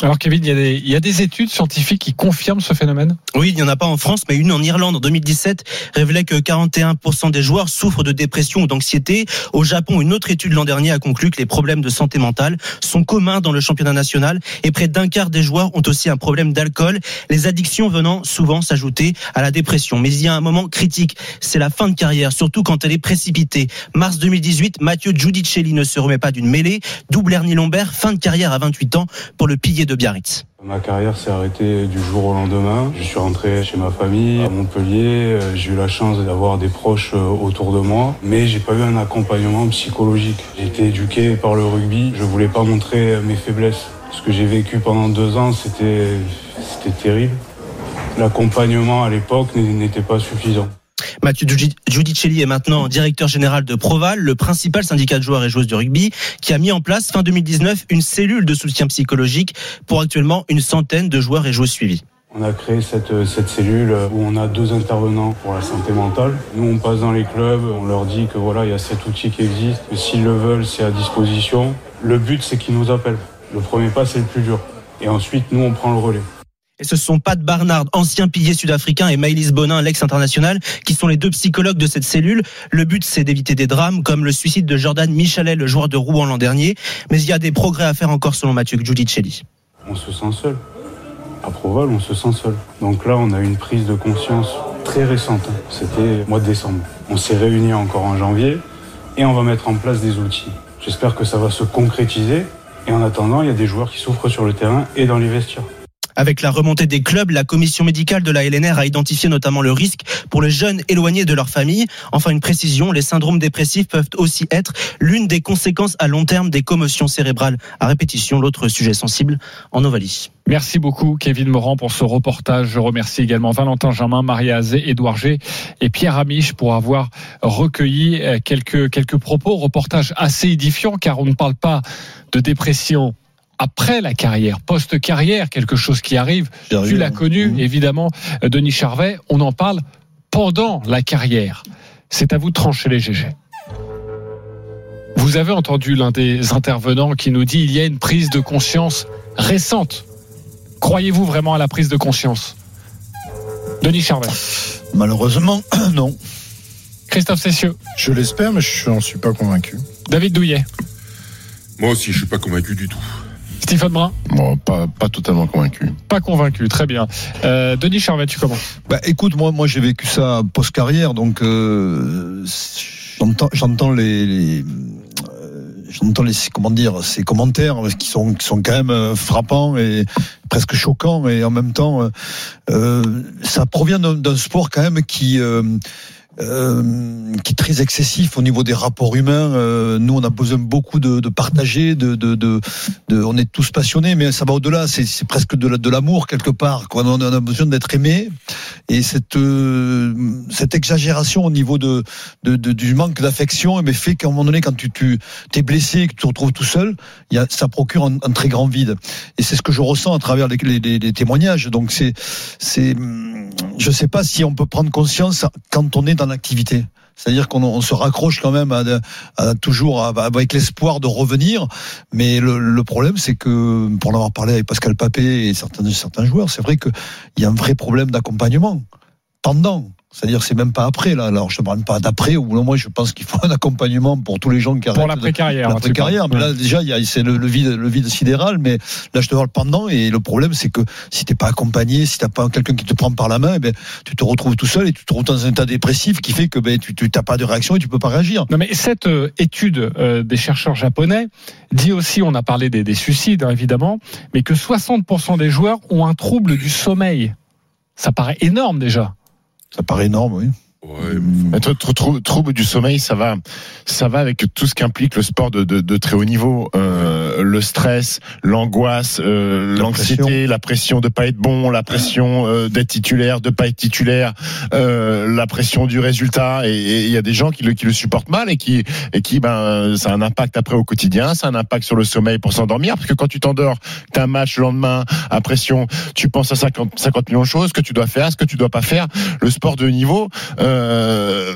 Alors Kevin, il y, a des, il des, études scientifiques qui confirment ce phénomène? Oui, il n'y en a pas en France, mais une en Irlande en 2017 révélait que 41% des joueurs souffrent de dépression ou d'anxiété. Au Japon, une autre étude l'an dernier a conclu que les problèmes de santé mentale sont communs dans le championnat national et près d'un quart des joueurs ont aussi un problème d'alcool, les addictions venant souvent s'ajouter à la dépression. Mais il y a un moment critique, c'est la fin de carrière, surtout quand elle est précipitée. Mars 2018, Mathieu Giudicelli ne se remet pas d'une mêlée, double hernie lombaire, fin de carrière à 28 ans pour le pilier de Biarritz. Ma carrière s'est arrêtée du jour au lendemain. Je suis rentré chez ma famille à Montpellier. J'ai eu la chance d'avoir des proches autour de moi, mais j'ai pas eu un accompagnement psychologique. J'ai été éduqué par le rugby. Je voulais pas montrer mes faiblesses. Ce que j'ai vécu pendant deux ans, c'était c'était terrible. L'accompagnement à l'époque n'était pas suffisant. Mathieu Giudicelli est maintenant directeur général de Proval, le principal syndicat de joueurs et joueuses de rugby, qui a mis en place fin 2019 une cellule de soutien psychologique pour actuellement une centaine de joueurs et joueuses suivis. On a créé cette, cette cellule où on a deux intervenants pour la santé mentale. Nous, on passe dans les clubs, on leur dit que voilà, il y a cet outil qui existe, que s'ils le veulent, c'est à disposition. Le but, c'est qu'ils nous appellent. Le premier pas, c'est le plus dur. Et ensuite, nous, on prend le relais. Et ce sont Pat Barnard, ancien pilier sud-africain, et Maëlys Bonin, l'ex-international, qui sont les deux psychologues de cette cellule. Le but, c'est d'éviter des drames comme le suicide de Jordan Michalet, le joueur de Rouen l'an dernier. Mais il y a des progrès à faire encore selon Mathieu Giudicelli. On se sent seul. à Proval, on se sent seul. Donc là, on a une prise de conscience très récente. C'était mois de décembre. On s'est réunis encore en janvier et on va mettre en place des outils. J'espère que ça va se concrétiser. Et en attendant, il y a des joueurs qui souffrent sur le terrain et dans les vestiaires. Avec la remontée des clubs, la commission médicale de la LNR a identifié notamment le risque pour les jeunes éloignés de leur famille. Enfin, une précision, les syndromes dépressifs peuvent aussi être l'une des conséquences à long terme des commotions cérébrales. À répétition, l'autre sujet sensible en Ovalie. Merci beaucoup, Kevin Morand, pour ce reportage. Je remercie également Valentin Germain, Maria Azé, Édouard G et Pierre Amiche pour avoir recueilli euh, quelques, quelques propos. Reportage assez édifiant car on ne parle pas de dépression après la carrière, post-carrière, quelque chose qui arrive. Tu l'as connu, évidemment, euh, Denis Charvet. On en parle pendant la carrière. C'est à vous de trancher les GG. Vous avez entendu l'un des intervenants qui nous dit il y a une prise de conscience récente. Croyez-vous vraiment à la prise de conscience? Denis Charvet. Malheureusement, <clears throat> non. Christophe Cessieux. Je l'espère, mais je n'en suis pas convaincu. David Douillet. Moi aussi, je suis pas convaincu du tout. Stephen Brun. Bon, pas, pas totalement convaincu. Pas convaincu, très bien. Euh, Denis Charvet, tu commences. Bah, écoute, moi, moi, j'ai vécu ça post-carrière, donc euh, j'entends, j'entends les, les euh, j'entends les comment dire ces commentaires qui sont qui sont quand même euh, frappants et presque choquants et en même temps euh, ça provient d'un, d'un sport quand même qui euh, euh, qui est très excessif au niveau des rapports humains. Euh, nous, on a besoin beaucoup de, de partager, de, de, de, on est tous passionnés, mais ça va au-delà. C'est, c'est presque de, de l'amour quelque part. Quoi. On a besoin d'être aimé, et cette euh, cette exagération au niveau de, du manque d'affection, mais fait qu'à un moment donné, quand tu tu t'es blessé, et que tu te retrouves tout seul, y a, ça procure un, un très grand vide. Et c'est ce que je ressens à travers les, les, les- les témoignages. Donc c'est c'est je sais pas si on peut prendre conscience quand on est dans l'activité. C'est-à-dire qu'on on se raccroche quand même à, toujours avec l'espoir de revenir, mais le, problème c'est que pour en avoir parlé avec Pascal Papé et certains joueurs, c'est vrai qu'il y a un vrai problème d'accompagnement pendant. C'est-à-dire c'est même pas après là. Alors je ne parle pas d'après. D'un moment, je pense qu'il faut un accompagnement pour tous les gens qui Pour arrêtent l'après-carrière, L'après-carrière. Mais là déjà, c'est le, le vide, le vide sidéral. Mais là, je te parle pendant. Et le problème, c'est que si t'es pas accompagné, si t'as pas quelqu'un qui te prend par la main, eh ben tu te retrouves tout seul et tu te retrouves dans un état dépressif qui fait que ben tu tu- t'as pas de réaction et tu peux pas réagir. Non mais cette euh, étude euh, des chercheurs japonais dit aussi, on a parlé des, des suicides hein, évidemment, mais que 60% des joueurs ont un trouble du sommeil. Ça paraît énorme déjà. Ça paraît énorme, oui. Mais trou- trou- trouble du sommeil, ça va, ça va avec tout ce qu'implique le sport de, de, de très haut niveau, Euh, le stress, l'angoisse, euh, l'anxiété, la pression de pas être bon, la pression euh, d'être titulaire, de pas être titulaire, euh, la pression du résultat. Et il y a des gens qui le, qui le supportent mal et qui, et qui, ben, ça a un impact après au quotidien, ça a un impact sur le sommeil pour s'endormir, parce que quand tu t'endors, t'as un match le lendemain à pression, tu penses à 50, 50 millions de choses, ce que tu dois faire, ce que tu dois pas faire. Le sport de niveau. Euh,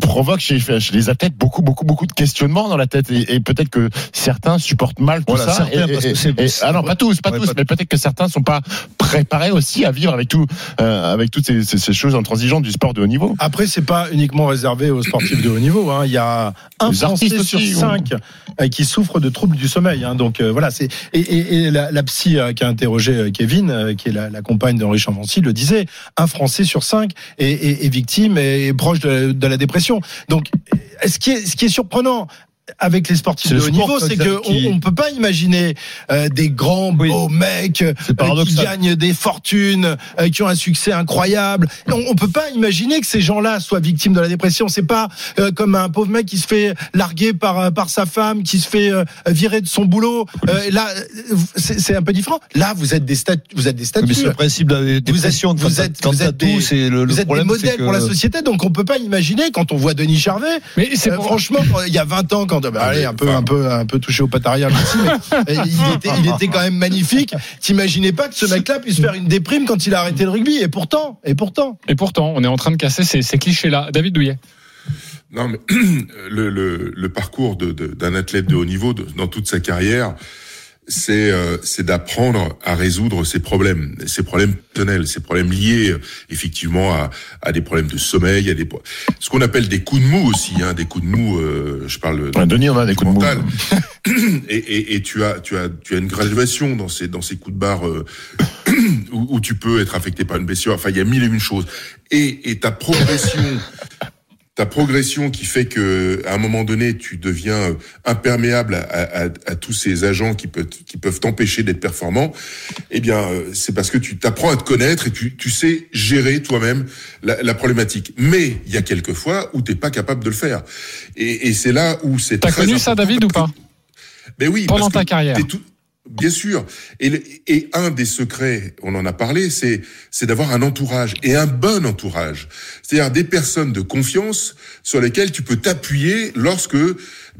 provoque chez, chez les athlètes beaucoup beaucoup beaucoup de questionnements dans la tête et, et peut-être que certains supportent mal tout Voilà, ça certains, et, parce et- que c'est- et- ah pas tous pas Ouais, tous pas- mais peut-être que certains sont pas préparés aussi à vivre avec tout euh, avec toutes ces, ces- ces choses intransigeantes du sport de haut niveau Après, c'est pas uniquement réservé aux sportifs de haut niveau. hein. Il y a un Les Français sur aussi, cinq euh, qui souffre de troubles du sommeil. hein. Donc euh, voilà, c'est et, la, la psy qui a interrogé Kevin, qui est la, la compagne d'Henri Chavancy, le disait. Un Français sur cinq est, victime et est proche de, de la dépression. Donc, ce qui est surprenant. Avec les sportifs de le haut sport niveau, c'est qui- que on, on peut pas imaginer euh, des grands beaux mecs euh, qui gagnent des fortunes, euh, qui ont un succès incroyable. On, on peut pas imaginer que ces gens-là soient victimes de la dépression. C'est pas euh, comme un pauvre mec qui se fait larguer par euh, par sa femme, qui se fait euh, virer de son boulot. Euh, là, c'est c'est un peu différent. Là, vous êtes des statues, vous êtes des statues. Mais c'est le principe de la Vous êtes, dépression. vous Quand êtes, vous êtes des, le, vous êtes problème, modèles que- pour la société, donc on peut pas imaginer quand on voit Denis Charvet. Mais c'est Euh, franchement, il y a 20 ans, quand bah, allez, un peu, un peu, un peu touché au patariat, mais euh, il <laughs> était, il était quand même magnifique. T'imaginais pas que ce mec-là puisse faire une déprime quand il a arrêté le rugby, et pourtant, et pourtant. Et pourtant, on est en train de casser ces, ces clichés-là. David Douillet. Non, mais <clears throat> le, le, le parcours de- de- d'un athlète de haut niveau de- dans toute sa carrière, c'est euh, c'est d'apprendre à résoudre ses problèmes, ses problèmes personnels, ses problèmes liés euh, effectivement à, à des problèmes de sommeil, à des ce qu'on appelle des coups de mou aussi, hein, des coups de mou. euh, je parle. Ouais, Denis, on a des coups de mou. <coughs> et, et, et tu as tu as tu as une graduation dans ces dans ces coups de barre euh, <coughs> où, où tu peux être affecté par une blessure. Enfin, il y a mille et une choses. Et, et ta progression, ta progression qui fait que à un moment donné, tu deviens euh, imperméable à, à, à tous ces agents qui peuvent qui peuvent t'empêcher d'être performant. Eh bien, euh, c'est parce que tu t'apprends à te connaître et tu, tu sais gérer toi-même la, la problématique. Mais il y a quelques fois où t'es pas capable de le faire. Et, et c'est là où c'est. T'as connu ça, David, ou pas? Mais oui, Pendant parce que ta carrière. tout- Bien sûr. Et, et un des secrets, on en a parlé, c'est c'est d'avoir un entourage et un bon entourage. C'est-à-dire des personnes de confiance sur lesquelles tu peux t'appuyer lorsque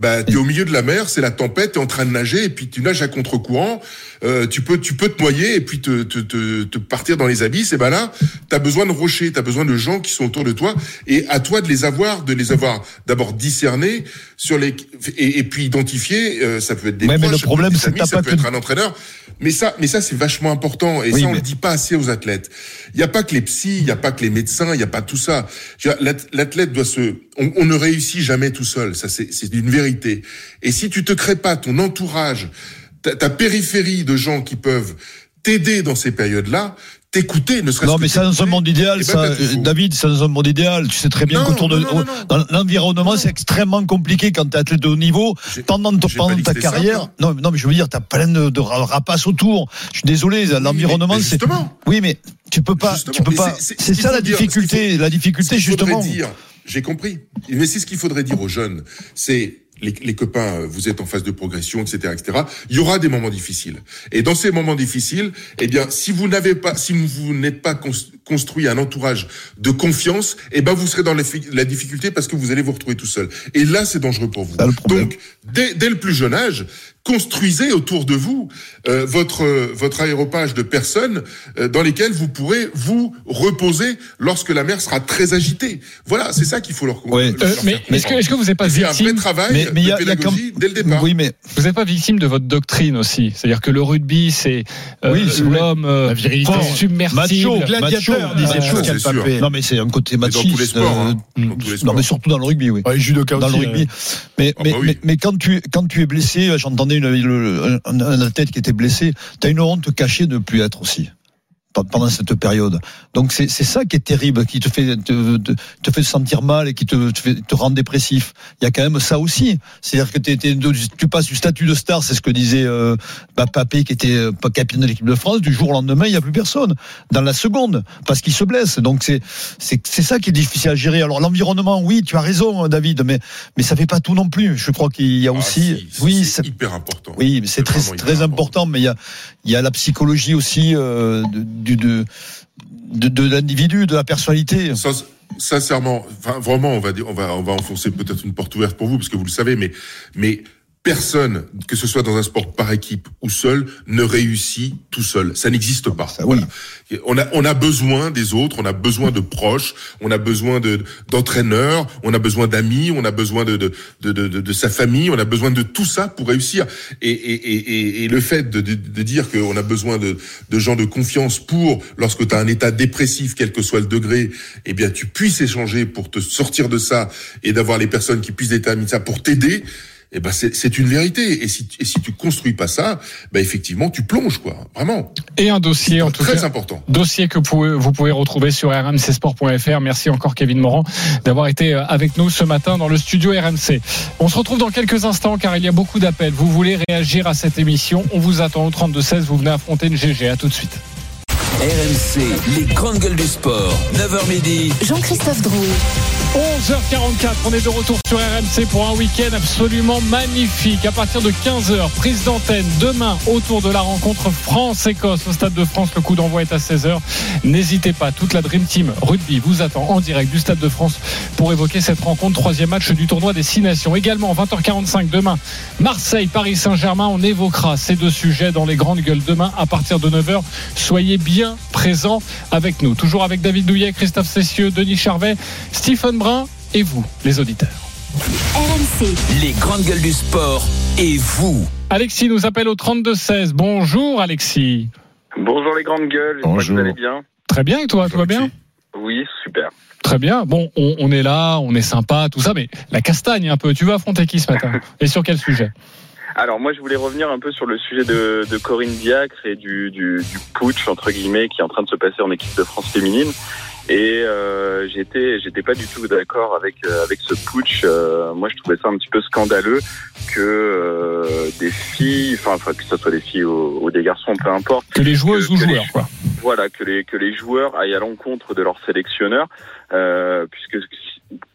bah, tu es au milieu de la mer, c'est la tempête, tu es en train de nager et puis tu nages à contre-courant. Euh, tu peux tu peux te noyer et puis te, te, te, te partir dans les abysses. Et ben là, tu as besoin de rochers, tu as besoin de gens qui sont autour de toi et à toi de les avoir, de les avoir d'abord discernés sur les et, et puis identifier. euh, ça peut être des Ouais, mais le problème, c'est t'as ça pas peut être un entraîneur. Mais ça, mais ça c'est vachement important et Oui, ça on mais- le dit pas assez aux athlètes. Il n'y a pas que les psys, il n'y a pas que les médecins, il n'y a pas tout ça. L'athlète doit se, on, on ne réussit jamais tout seul. Ça c'est c'est une vérité. Et si tu te crées pas ton entourage, ta, ta périphérie de gens qui peuvent t'aider dans ces périodes-là, t'écouter, ne serait-ce Non, mais ça, dans un monde idéal, Eh ben, ça. David, c'est dans un monde idéal. Tu sais très bien qu'autour de, l'environnement, c'est extrêmement compliqué quand tu es athlète de haut niveau. Pendant, pendant ta carrière, non, non, mais je veux dire, t'as plein de, de ra- rapaces autour. Je suis désolé, l'environnement, c'est. Oui, mais tu peux pas, Justement, tu peux mais pas. c'est- c'est- C'est ça la difficulté. La difficulté, justement. j'ai compris. Mais c'est ce qu'il faudrait dire aux jeunes. C'est les, les copains, euh, vous êtes en phase de progression, etc., etc. Il y aura des moments difficiles. Et dans ces moments difficiles, eh bien, si vous n'avez pas, si vous n'êtes pas cons- construit un entourage de confiance, eh ben, vous serez dans la, la difficulté parce que vous allez vous retrouver tout seul. Et là, c'est dangereux pour vous. Donc, dès, dès le plus jeune âge, construisez autour de vous euh, votre euh, votre aéropage de personnes euh, dans lesquelles vous pourrez vous reposer lorsque la mer sera très agitée. Voilà, c'est ça qu'il faut leur, Ouais. leur Euh, mais est-ce que, vous n'êtes pas un victime vrai travail mais, mais il y de a- y a comme- pédagogie dès le départ. Oui, mais vous n'êtes pas victime de votre doctrine aussi. C'est-à-dire que le rugby, c'est euh, Oui, l'homme euh, La virilité. fort, submersible. Macho, gladiateur, disait. Non, mais c'est un côté machiste. dans tous les sports, hein. Dans tous les Non, sports. mais surtout dans le rugby, oui. Ouais, judoka dans aussi, le rugby. euh. Mais, Ah mais, bah oui. mais, mais quand tu quand tu es blessé, une, athlète qui était blessé, tu as une honte cachée de ne plus être aussi pendant cette période. Donc c'est c'est ça qui est terrible, qui te fait te, te, te fait sentir mal et qui te, te fait te rend dépressif. Il y a quand même ça aussi. C'est-à-dire que t'es- t'es- tu passes du statut de star, c'est ce que disait euh, bah, Papé qui était euh, capitaine de l'équipe de France. Du jour au lendemain, il y a plus personne dans la seconde parce qu'il se blesse. Donc c'est c'est c'est ça qui est difficile à gérer. Alors l'environnement, oui, tu as raison, David, mais mais ça fait pas tout non plus. Je crois qu'il y a Ah, aussi, si, oui, c'est hyper important. oui, c'est très, très important, mais il y a, il y a la psychologie aussi euh, de, du- de, l'individu, de la personnalité. Sin- Sincèrement, enfin, vraiment, on va on va, on va enfoncer peut-être une porte ouverte pour vous parce que vous le savez, mais personne, que ce soit dans un sport par équipe ou seul, ne réussit tout seul. Ça n'existe pas. Voilà. On a, on a besoin des autres, on a besoin de proches, on a besoin de d'entraîneurs, on a besoin d'amis, on a besoin de de, de, de, de- sa famille, on a besoin de tout ça pour réussir. Et, et, et, et- et le fait de, de, de dire qu'on a besoin de, de gens de confiance pour, lorsque tu as un état dépressif, quel que soit le degré, eh bien tu puisses échanger pour te sortir de ça et d'avoir les personnes qui puissent déterminer ça pour t'aider. Eh ben c'est c'est une vérité. Et si, et si tu construis pas ça, ben effectivement tu plonges quoi, vraiment. Et un dossier en tout Très cas. important. Dossier que vous pouvez, vous pouvez retrouver sur rmcsport.fr. Merci encore Kevin Morand d'avoir été euh, avec nous ce matin dans le studio RMC. On se retrouve dans quelques instants car il y a beaucoup d'appels. Vous voulez réagir à cette émission? On vous attend au 32-16. Vous venez affronter une GG. À tout de suite. RMC, les grandes gueules du sport. 9h midi. Jean-Christophe Drouet. 11h44, on est de retour sur RMC pour un week-end absolument magnifique. À partir de 15h, prise d'antenne demain autour de la rencontre France-Écosse au Stade de France. Le coup d'envoi est à 16h. N'hésitez pas, toute la Dream Team rugby vous attend en direct du Stade de France pour évoquer cette rencontre, troisième match du tournoi des Six Nations. Également, 20h45 demain, Marseille, Paris Saint-Germain. On évoquera ces deux sujets dans les grandes gueules demain à partir de 9h. Soyez bien présents avec nous. Toujours avec David Douillet, Christophe Cessieux, Denis Charvet, Stephen Brun et vous, les auditeurs. RMC. Les grandes gueules du sport et vous. Alexis nous appelle au 32-16. Bonjour Alexis. Bonjour les grandes gueules, Bonjour. vous allez bien. Très bien et toi, tout va bien Oui, super. Très bien. Bon, on, on est là, on est sympa, tout ça, mais la castagne un peu. Tu vas affronter qui ce matin <laughs> Et sur quel sujet Alors moi je voulais revenir un peu sur le sujet de, de Corinne Diacre et du, du, du putsch entre guillemets qui est en train de se passer en équipe de France féminine. Et euh, j'étais j'étais pas du tout d'accord avec euh, avec ce putsch. Euh, moi je trouvais ça un petit peu scandaleux que euh, des filles, enfin, que ce soit des filles ou, ou des garçons, peu importe. Que les joueuses que- ou que les joueurs, quoi. Voilà que les que les joueurs aillent à l'encontre de leur sélectionneur, euh, puisque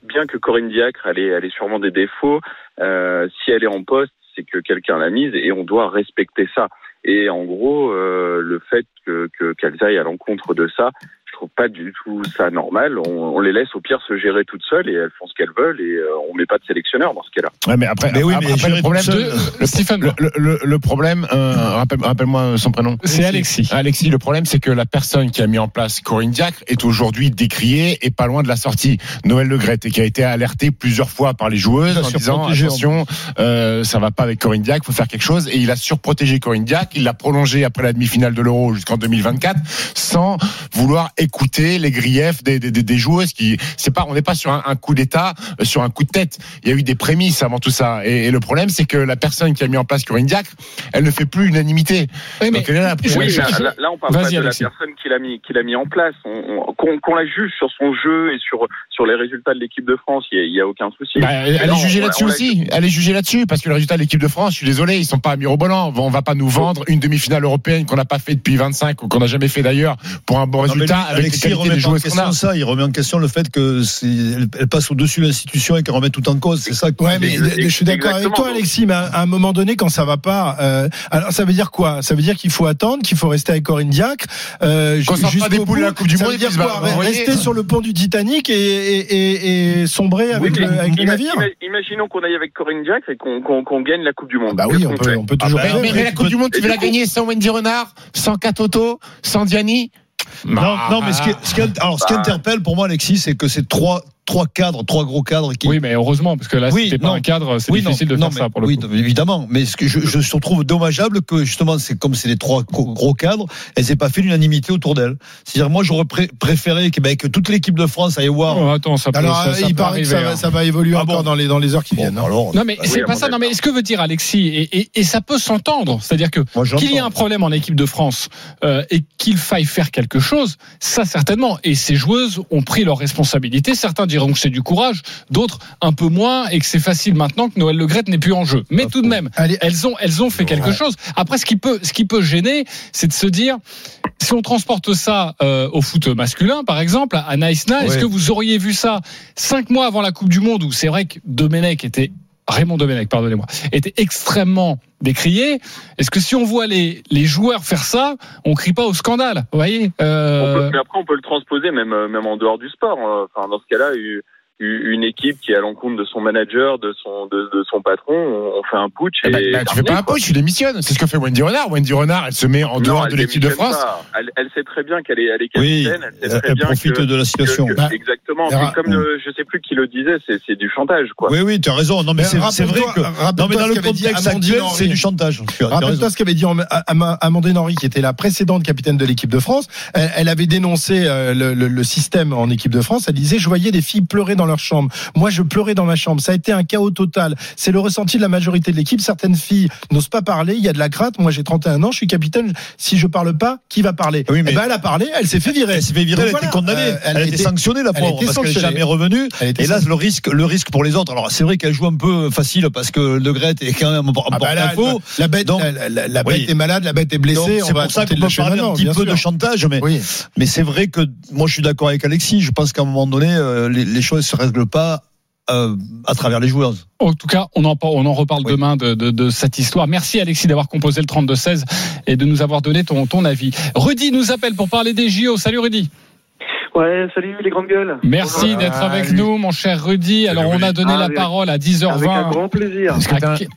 bien que Corinne Diacre elle ait, elle ait sûrement des défauts, euh, si elle est en poste, c'est que quelqu'un l'a mise et on doit respecter ça. Et en gros, euh, le fait que que- qu'elles aillent à l'encontre de ça, trouve pas du tout ça normal. On, on les laisse au pire se gérer toutes seules et elles font ce qu'elles veulent et euh, on met pas de sélectionneur dans ce cas-là. Ouais, mais après, Mais oui, après, mais après, le problème, le, le, le, le- le problème, euh, rappelle, rappelle-moi son prénom. C'est Alexis. Alexis, le problème, c'est que la personne qui a mis en place Corinne Diacre est aujourd'hui décriée et pas loin de la sortie. Noël Le Gret, et qui a été alerté plusieurs fois par les joueuses en disant attention, euh, ça va pas avec Corinne Diacre, faut faire quelque chose. Et il a surprotégé Corinne Diacre, il l'a prolongé après la demi-finale de l'Euro jusqu'en 2024, sans vouloir écouter les griefs des, des, des- des joueuses qui, c'est pas, on n'est pas sur un, un coup d'état, euh, sur un coup de tête. Il y a eu des prémices avant tout ça. Et, et le problème, c'est que la personne qui a mis en place Corinne Diacre, elle ne fait plus unanimité. Oui, mais Donc elle Oui, là, là, on parle pas de Alexis. la personne qui l'a mis, qui l'a mis en place. On- on- Qu'on qu'on la juge sur son jeu et sur sur les résultats de l'équipe de France, il y a, il y a aucun souci. Bah, elle non, est jugée on- là-dessus aussi. Elle est jugée là-dessus parce que le résultat de l'équipe de France, je suis désolé, ils sont pas mirobolants. On va pas nous vendre une demi-finale européenne qu'on n'a pas fait depuis 25 ou qu'on n'a jamais fait d'ailleurs pour un bon Non, résultat Alexis remet en question ça, il remet en question le fait que c'est- elle, elle passe au-dessus de l'institution et qu'elle remet tout en cause. C'est ça. que- Ouais, mais je suis d'accord avec toi, Alexis, mais à un moment donné, quand ça va pas, euh, alors ça veut dire quoi? Ça veut dire qu'il faut attendre, qu'il faut rester avec Corinne Diacre. Euh, Qu'on sorte pas des à la Coupe du ça Monde dire quoi? Rester sur le pont du Titanic et, et, et, et sombrer avec, Oui, le, avec navire? ima- Imaginons qu'on aille avec Corinne Diacre et qu'on qu'on- qu'on gagne la Coupe du Monde. Bah oui, on peut, on peut toujours Mais, rêver. mais la Coupe du Monde, tu veux la gagner sans Wendy Renard, sans Katoto, sans Diani? Non, non, mais ce qui, ce qui- alors, ce qui interpelle pour moi, Alexis, c'est que c'est trois, trois cadres, trois gros cadres qui. Oui, mais heureusement, parce que là, Oui, si t'es pas non. un cadre, c'est Oui, non, difficile de non, faire mais- ça pour le oui, coup. évidemment. Mais ce que je, je trouve dommageable que justement, c'est comme c'est les trois gros gros cadres, elles n'aient pas fait l'unanimité autour d'elles. C'est-à-dire, moi, j'aurais pré- préféré que, ben, que toute l'équipe de France aille voir. Oh, attends, ça peut, Alors, ça, euh, ça il peut paraît que ça va, hein. ça va évoluer Ah encore bon dans les dans les heures qui Bon, viennent. hein. alors, Non mais c'est pas ça. Non mais est-ce que veut dire Alexis et, et, et ça peut s'entendre, c'est-à-dire que qu'il y ait un problème en équipe de France euh, et qu'il faille faire quelque chose, ça certainement. Et ces joueuses ont pris leurs responsabilités. Certains diront que c'est du courage, d'autres un peu moins et que c'est facile maintenant que Noël Le Gret n'est plus en jeu. Mais tout de même, elles ont elles ont fait quelque chose. Après, ce qui peut ce qui peut gêner, c'est de se dire si on transporte ça euh, au foot masculin, par exemple, à Naïsna, est-ce Ouais. que vous auriez vu ça cinq mois avant la Coupe du Monde où c'est vrai que Domenech était Raymond Domenech, pardonnez-moi, était extrêmement décrié. Est-ce que si on voit les, les joueurs faire ça, on crie pas au scandale Vous voyez euh, mais après, on peut le transposer même, euh, même en dehors du sport. euh, Enfin, dans ce cas-là, une équipe qui est à l'encontre de son manager, de son, de, de son patron, on, on fait un putsch. Eh Et ben, bah, tu fais pas un putsch, tu démissionnes. C'est ce que fait Wendy Renard. Wendy Renard, elle se met en Non, dehors de l'équipe de France. Elle, elle sait très bien qu'elle est, elle est Oui, capitaine. elle sait elle, très elle bien profite que, de la situation. que- que- Bah, exactement. C'est comme euh, je sais plus qui le disait, c'est, du chantage, quoi. Oui, oui, tu as raison. Non, mais c'est vrai que. rappelle-toi Non, mais dans ce le qu'avait dit contexte Amandine actuel, Henry. c'est du chantage. Rappelle-toi ce qu'avait dit Am- Am- Amandine Henry, qui était la précédente capitaine de l'équipe de France. Elle, avait dénoncé euh, le, le- le système en équipe de France. Elle disait, je voyais des filles pleurer dans leur chambre. Moi, je pleurais dans ma chambre. Ça a été un chaos total. C'est le ressenti de la majorité de l'équipe. Certaines filles n'osent pas parler. Il y a de la crainte. Moi, j'ai 31 ans. Je suis capitaine. Si je parle pas, qui va parler Oui, mais- Eh ben, elle a parlé. Elle s'est fait virer. Elle s'est fait virer, Donc elle a voilà, été condamnée. euh, elle, a été sanctionnée, la pauvre, parce qu'elle n'est jamais revenue. Et là, le risque, le risque pour les autres. Alors, c'est vrai qu'elle joue un peu facile parce que Le Gret est quand même en Ah bah là, la bête, Donc- la, la- la bête Oui. est malade, la bête est blessée. C'est pour ça qu'on peut parler un petit peu sûr. de chantage, mais, Oui. mais c'est vrai que moi je suis d'accord avec Alexis. Je pense qu'à un moment donné, euh, les, les choses se règlent pas euh, à travers les joueuses. En tout cas, on en, on en reparle demain de, de- de cette histoire. Merci Alexis d'avoir composé le 32-16 et de nous avoir donné ton, ton avis. Rudy nous appelle pour parler des JO. Salut Rudy. Ouais, salut les grandes gueules. Merci Bonjour. d'être avec nous, mon cher Rudy. Alors, on a donné Ah, la avec- parole à 10h20. Avec un grand plaisir. à, à quel-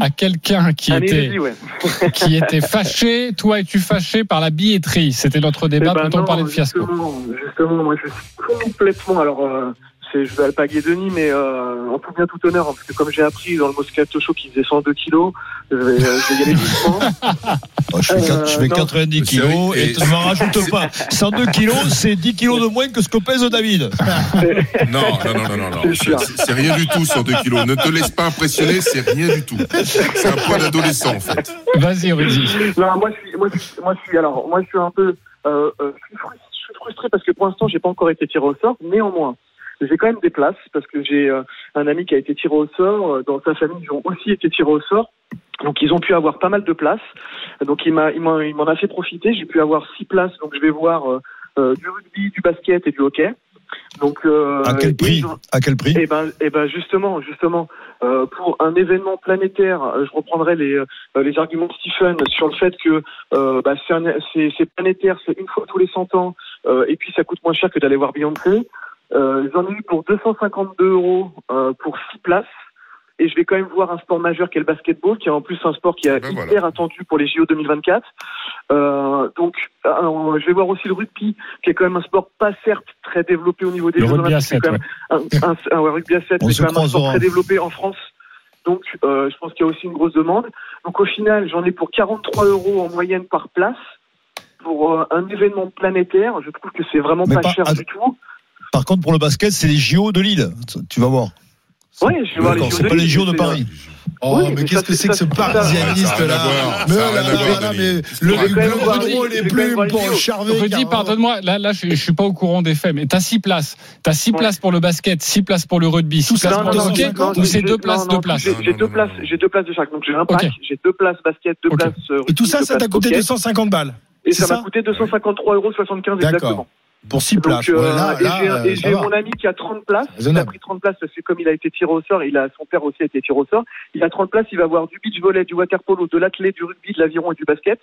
à quelqu'un qui Un était érudit, ouais. <laughs> qui était fâché. Toi, es-tu fâché par la billetterie? C'était notre débat. Eh ben Peut-on non, parler de fiasco Justement, justement, moi je suis complètement. Alors, euh, je vais alpaguer Denis, mais euh, en tout bien tout honneur, hein, parce que comme j'ai appris dans le Moscato Show qu'il faisait 102 kilos, je vais, euh, je vais y aller doucement. <laughs> Oh, je, fais, Euh, quatre- je fais non. 90 C'est kilos et et tu m'en rajoutes pas. 102 kilos, c'est 10 kilos de moins que ce que pèse David. <laughs> Non, non, non, non, non, non. C'est sûr. C'est c'est rien du tout, 102 kilos. Ne te laisse pas impressionner, c'est rien du tout. C'est un poids d'adolescent, en fait. Vas-y, Rudy. Non, moi je suis, moi, je suis- moi je suis, alors, moi je suis un peu, euh, euh, je suis frustré parce que pour l'instant j'ai pas encore été tiré au sort. Néanmoins, j'ai quand même des places parce que j'ai euh, un ami qui a été tiré au sort. euh, Dans sa famille, ils ont aussi été tirés au sort. Donc ils ont pu avoir pas mal de places. Donc il m'a, il m'en, il m'en a fait profiter. J'ai pu avoir six places. Donc je vais voir euh, euh, du rugby, du basket et du hockey. Donc euh, À quel prix ils À quel prix eh ben, eh ben justement, justement, euh, pour un événement planétaire, je reprendrai les, euh, les arguments de Stephen sur le fait que euh, bah, c'est, planétaire, c'est une fois tous les 100 ans, euh, et puis ça coûte moins cher que d'aller voir Beyoncé. Euh, j'en ai eu pour 252 euros euh, pour 6 places. Et je vais quand même voir un sport majeur qui est le basketball, qui est en plus un sport qui est Ben hyper voilà. attendu pour les JO 2024. Euh, donc, euh, je vais voir aussi le rugby, qui est quand même un sport pas certes très développé au niveau des Le Jeux rugby à Olympiques, 7, quand même un, un, un- ouais, rugby à 7, On mais se quand même un sport très développé en France. Donc, euh, je pense qu'il y a aussi une grosse demande. Donc, au final, j'en ai pour 43 euros en moyenne par place. Pour euh, un événement planétaire, je trouve que c'est vraiment pas pas- cher ah, du tout. Par contre, pour le basket, c'est les JO de Lille. Tu vas voir. Oui, je vais voir c'est pas les JO de Paris. Oh, Oui, mais mais qu'est-ce que c'est que ce parisianiste là. Mais là mais le le il est plus pour JO. Charvet. Rudy, pardonne-moi, là, là, je, je suis pas au courant des faits, mais t'as six places. T'as six Ouais. places pour le basket, six places pour le rugby, six Tout ça, places pour le hockey, ou c'est j'ai- deux places. J'ai j'ai Non, deux non, places, non. j'ai deux places de chaque. Donc j'ai un pack, j'ai deux places basket, deux Ok. places. euh, Et tout rugby, ça, ça t'a coûté hockey. 250 balles. Et ça m'a coûté 253,75 euros exactement. Pour 6 Donc, places. euh, Ouais, là, et là, j'ai- euh, et j'ai mon ami qui a 30 places. Il a pris 30 places parce que comme il a été tiré au sort, il a, son père aussi a été tiré au sort. Il a 30 places, il va avoir du beach volley, du water polo, de l'athlète, du rugby, de l'aviron et du basket.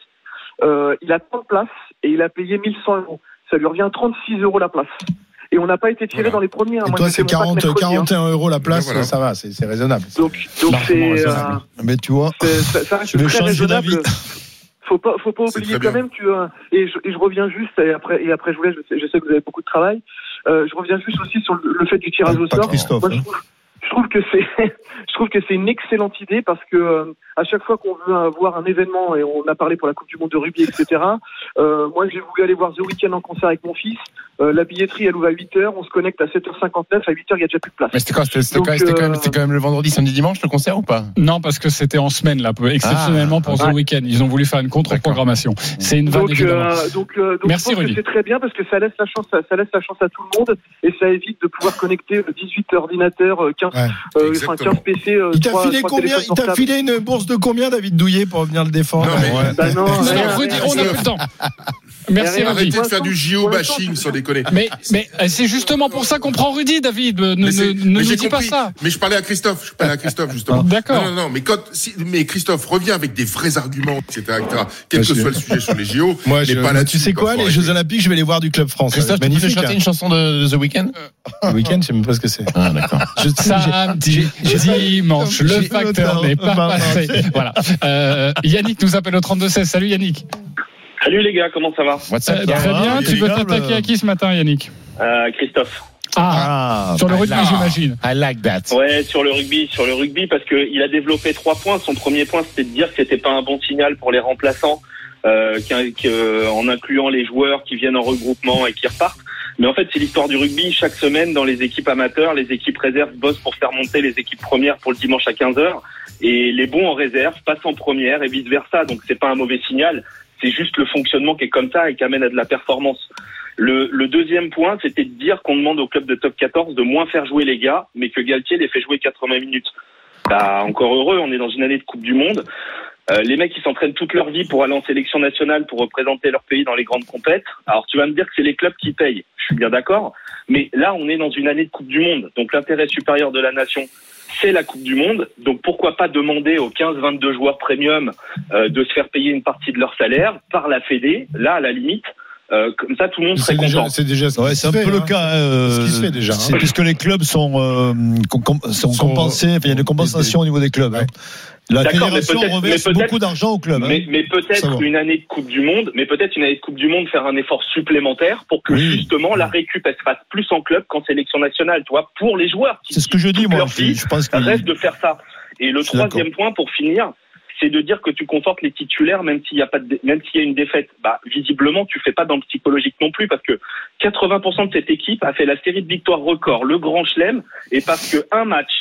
Euh, il a 30 places et il a payé 1100 euros. Ça lui revient 36 euros la place. Et on n'a pas été tiré Voilà. dans les premiers. hein. Et toi, c'est mon pack 40, mercredi, hein. 41 euros la place, voilà. ça va, c'est raisonnable. Donc, c'est, euh, Mais tu vois, c'est- ça, ça reste Je vais très changer raisonnable. Faut pas, faut pas oublier quand même que euh, et je, et je reviens juste et après et après je vous laisse. Je sais, je sais que vous avez beaucoup de travail. Euh, je reviens juste aussi sur le, le fait du tirage au sort. Christophe, Moi, je trouve, je trouve que c'est, <laughs> je trouve que c'est une excellente idée parce que euh, à chaque fois qu'on veut avoir un événement et on a parlé pour la Coupe du Monde de rugby, etc. <laughs> Euh, moi, j'ai voulu aller voir The Weeknd en concert avec mon fils. Euh, la billetterie, elle ouvre à 8 h On se connecte à 7h59. À 8 h il y a déjà plus de place. Mais c'était quoi C'était c'était Donc, quand, c'était quand même, c'était quand même le vendredi, samedi, dimanche le concert ou pas? Non, parce que c'était en semaine, là, exceptionnellement pour Ah. The Weeknd. Ils ont voulu faire une contre-programmation. C'est une vanne, Donc, euh, donc, euh, donc Merci, je pense Rudy. que c'est très bien parce que ça laisse la chance, à, ça laisse la chance à tout le monde et ça évite de pouvoir connecter 18 ordinateurs, euh, 15, Ouais. euh, enfin, 15 PC. euh, Il t'a filé trois combien téléphones Il t'a portables. filé une bourse de combien, David Douillet, pour venir le défendre Non, mais- Ouais. Bah non, rien, rien, on n'a plus le temps. <laughs> Merci. Rudy. Arrêtez de faire du JO bashing, sans déconner. <laughs> Mais, mais euh, c'est justement pour ça qu'on prend Rudy, David. Ne, ne, ne nous dis pas ça. Mais je parlais à Christophe. Je parlais à Christophe justement. D'accord. Non, non, non. Mais quand, si- mais Christophe revient avec des vrais arguments, etc., etc. Quel que soit le sujet sur les JO. <laughs> Moi, je- pas là-dessus, tu sais quoi, les Jeux. Olympiques, je vais les voir du Club France. Christophe, Ça tu peux chanter hein. une chanson de The Weeknd? Le week-end, je sais même pas ce que c'est. Ah, d'accord. Samedi, dimanche, le facteur n'est pas Bah, passé. Voilà. Euh, Yannick nous appelle au 32-16. Salut Yannick. Salut les gars, comment ça va? What's Euh, très bien. est Tu veux t'attaquer euh. à qui ce matin, Yannick? Euh, Christophe. Ah, Ah, sur le I rugby, j'imagine. I like that. Ouais, sur le rugby, sur le rugby, parce que il a développé trois points. Son premier point, c'était de dire que c'était pas un bon signal pour les remplaçants, euh, en incluant les joueurs qui viennent en regroupement et qui repartent. Mais en fait, c'est l'histoire du rugby. Chaque semaine, dans les équipes amateurs, les équipes réserves bossent pour faire monter les équipes premières pour le dimanche à 15 h et les bons en réserve passent en première et vice versa. Donc c'est pas un mauvais signal. C'est juste le fonctionnement qui est comme ça et qui amène à de la performance. Le, le deuxième point, c'était de dire qu'on demande au club de top 14 de moins faire jouer les gars, mais que Galtier les fait jouer 80 minutes. Bah, encore heureux, on est dans une année de Coupe du Monde. Euh, les mecs, ils s'entraînent toute leur vie pour aller en sélection nationale, pour représenter leur pays dans les grandes compètes. Alors, tu vas me dire que c'est les clubs qui payent. Je suis bien d'accord. Mais là, on est dans une année de Coupe du Monde. Donc, l'intérêt supérieur de la nation, c'est la Coupe du Monde. Donc, pourquoi pas demander aux 15-22 joueurs premium euh, de se faire payer une partie de leur salaire par la Fédé, là, à la limite. Euh, comme ça, tout le monde serait C'est déjà, content. c'est déjà ce qui Ouais, c'est un fait, peu le hein. cas. euh, C'est ce qui se fait déjà, hein. c'est puisque les clubs sont, euh, com- com- sont Sont- compensés, enfin, il y a des compensations au niveau des clubs. hein. La mais fédération reverse mais beaucoup d'argent aux clubs. hein. Mais, peut-être une année de Coupe du Monde, mais peut-être une année de Coupe du Monde faire un effort supplémentaire pour que Oui. justement la récup elle se fasse plus en club qu'en sélection nationale, tu vois, pour les joueurs qui C'est ce que je dis, moi. vie je pense que rêvent de faire ça. Et le troisième point pour finir, c'est de dire que tu confortes les titulaires même s'il y a pas de, même s'il y a une défaite. Bah, visiblement, tu fais pas dans le psychologique non plus parce que 80% de cette équipe a fait la série de victoires record, le grand chelem, et parce que un match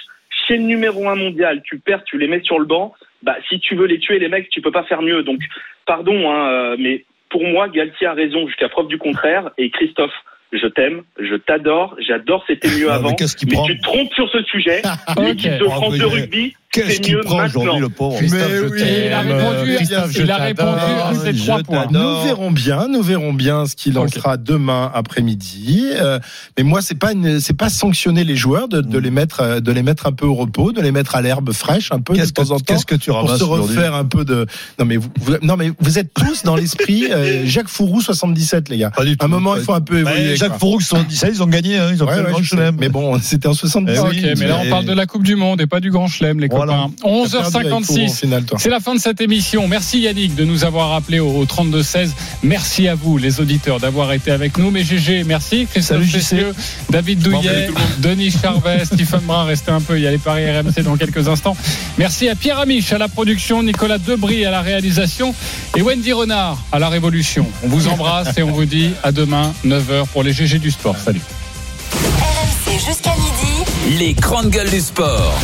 chez le numéro un mondial, tu perds, tu les mets sur le banc. Bah, si tu veux les tuer, les mecs, tu peux pas faire mieux. Donc, pardon, hein, euh, mais pour moi, Galtier a raison jusqu'à preuve du contraire. Et Christophe, je t'aime, je t'adore, j'adore, c'était mieux Ah, mais avant. mais prend tu te trompes sur ce sujet. <laughs> L'équipe de France mais de rugby, Qu'est-ce qu'il prend aujourd'hui, le pauvre Mais Christophe, je oui, t'aime. il a répondu, Christophe, je il a répondu à ces Je trois points. Nous verrons bien, nous verrons bien ce qu'il lancera demain après-midi. Euh, mais moi, c'est pas une- c'est pas sanctionner les joueurs de, de les mettre euh, de les mettre un peu au repos, de les mettre à l'herbe fraîche un peu de Qu'est-ce que- temps en temps qu'est-ce que tu pour se refaire un peu de. Non mais vous, vous- non mais vous êtes tous dans l'esprit euh, Jacques Fourou 77 les gars. Pas du tout. À un moment, il faut un peu Bah, évoluer. Jacques. Fourou, 77, ils ont gagné, hein, ils ont Ouais, fait le grand je chelem. Mais bon, c'était en 77. Eh Ok, oui, mais là on parle de la Coupe du Monde et pas du Grand Chelem, les Voilà. copains. T'as perdu avec Fourou en 11h56. finale, toi. C'est la fin de cette émission. Merci Yannick de nous avoir rappelé au, au 32-16. Merci à vous, les auditeurs, d'avoir été avec nous. Mais GG, merci. Christophe Salut, JC. Cessieux, David Douillet, Denis Charvet, <laughs> Stephen Brun. Restez un peu, il y a les paris RMC dans quelques instants. Merci à Pierre Amiche à la production, Nicolas Debris à la réalisation et Wendy Renard à la révolution. On vous embrasse et on vous dit à demain, 9h pour les GG du sport. Salut. RMC jusqu'à midi. Les grandes gueules du sport.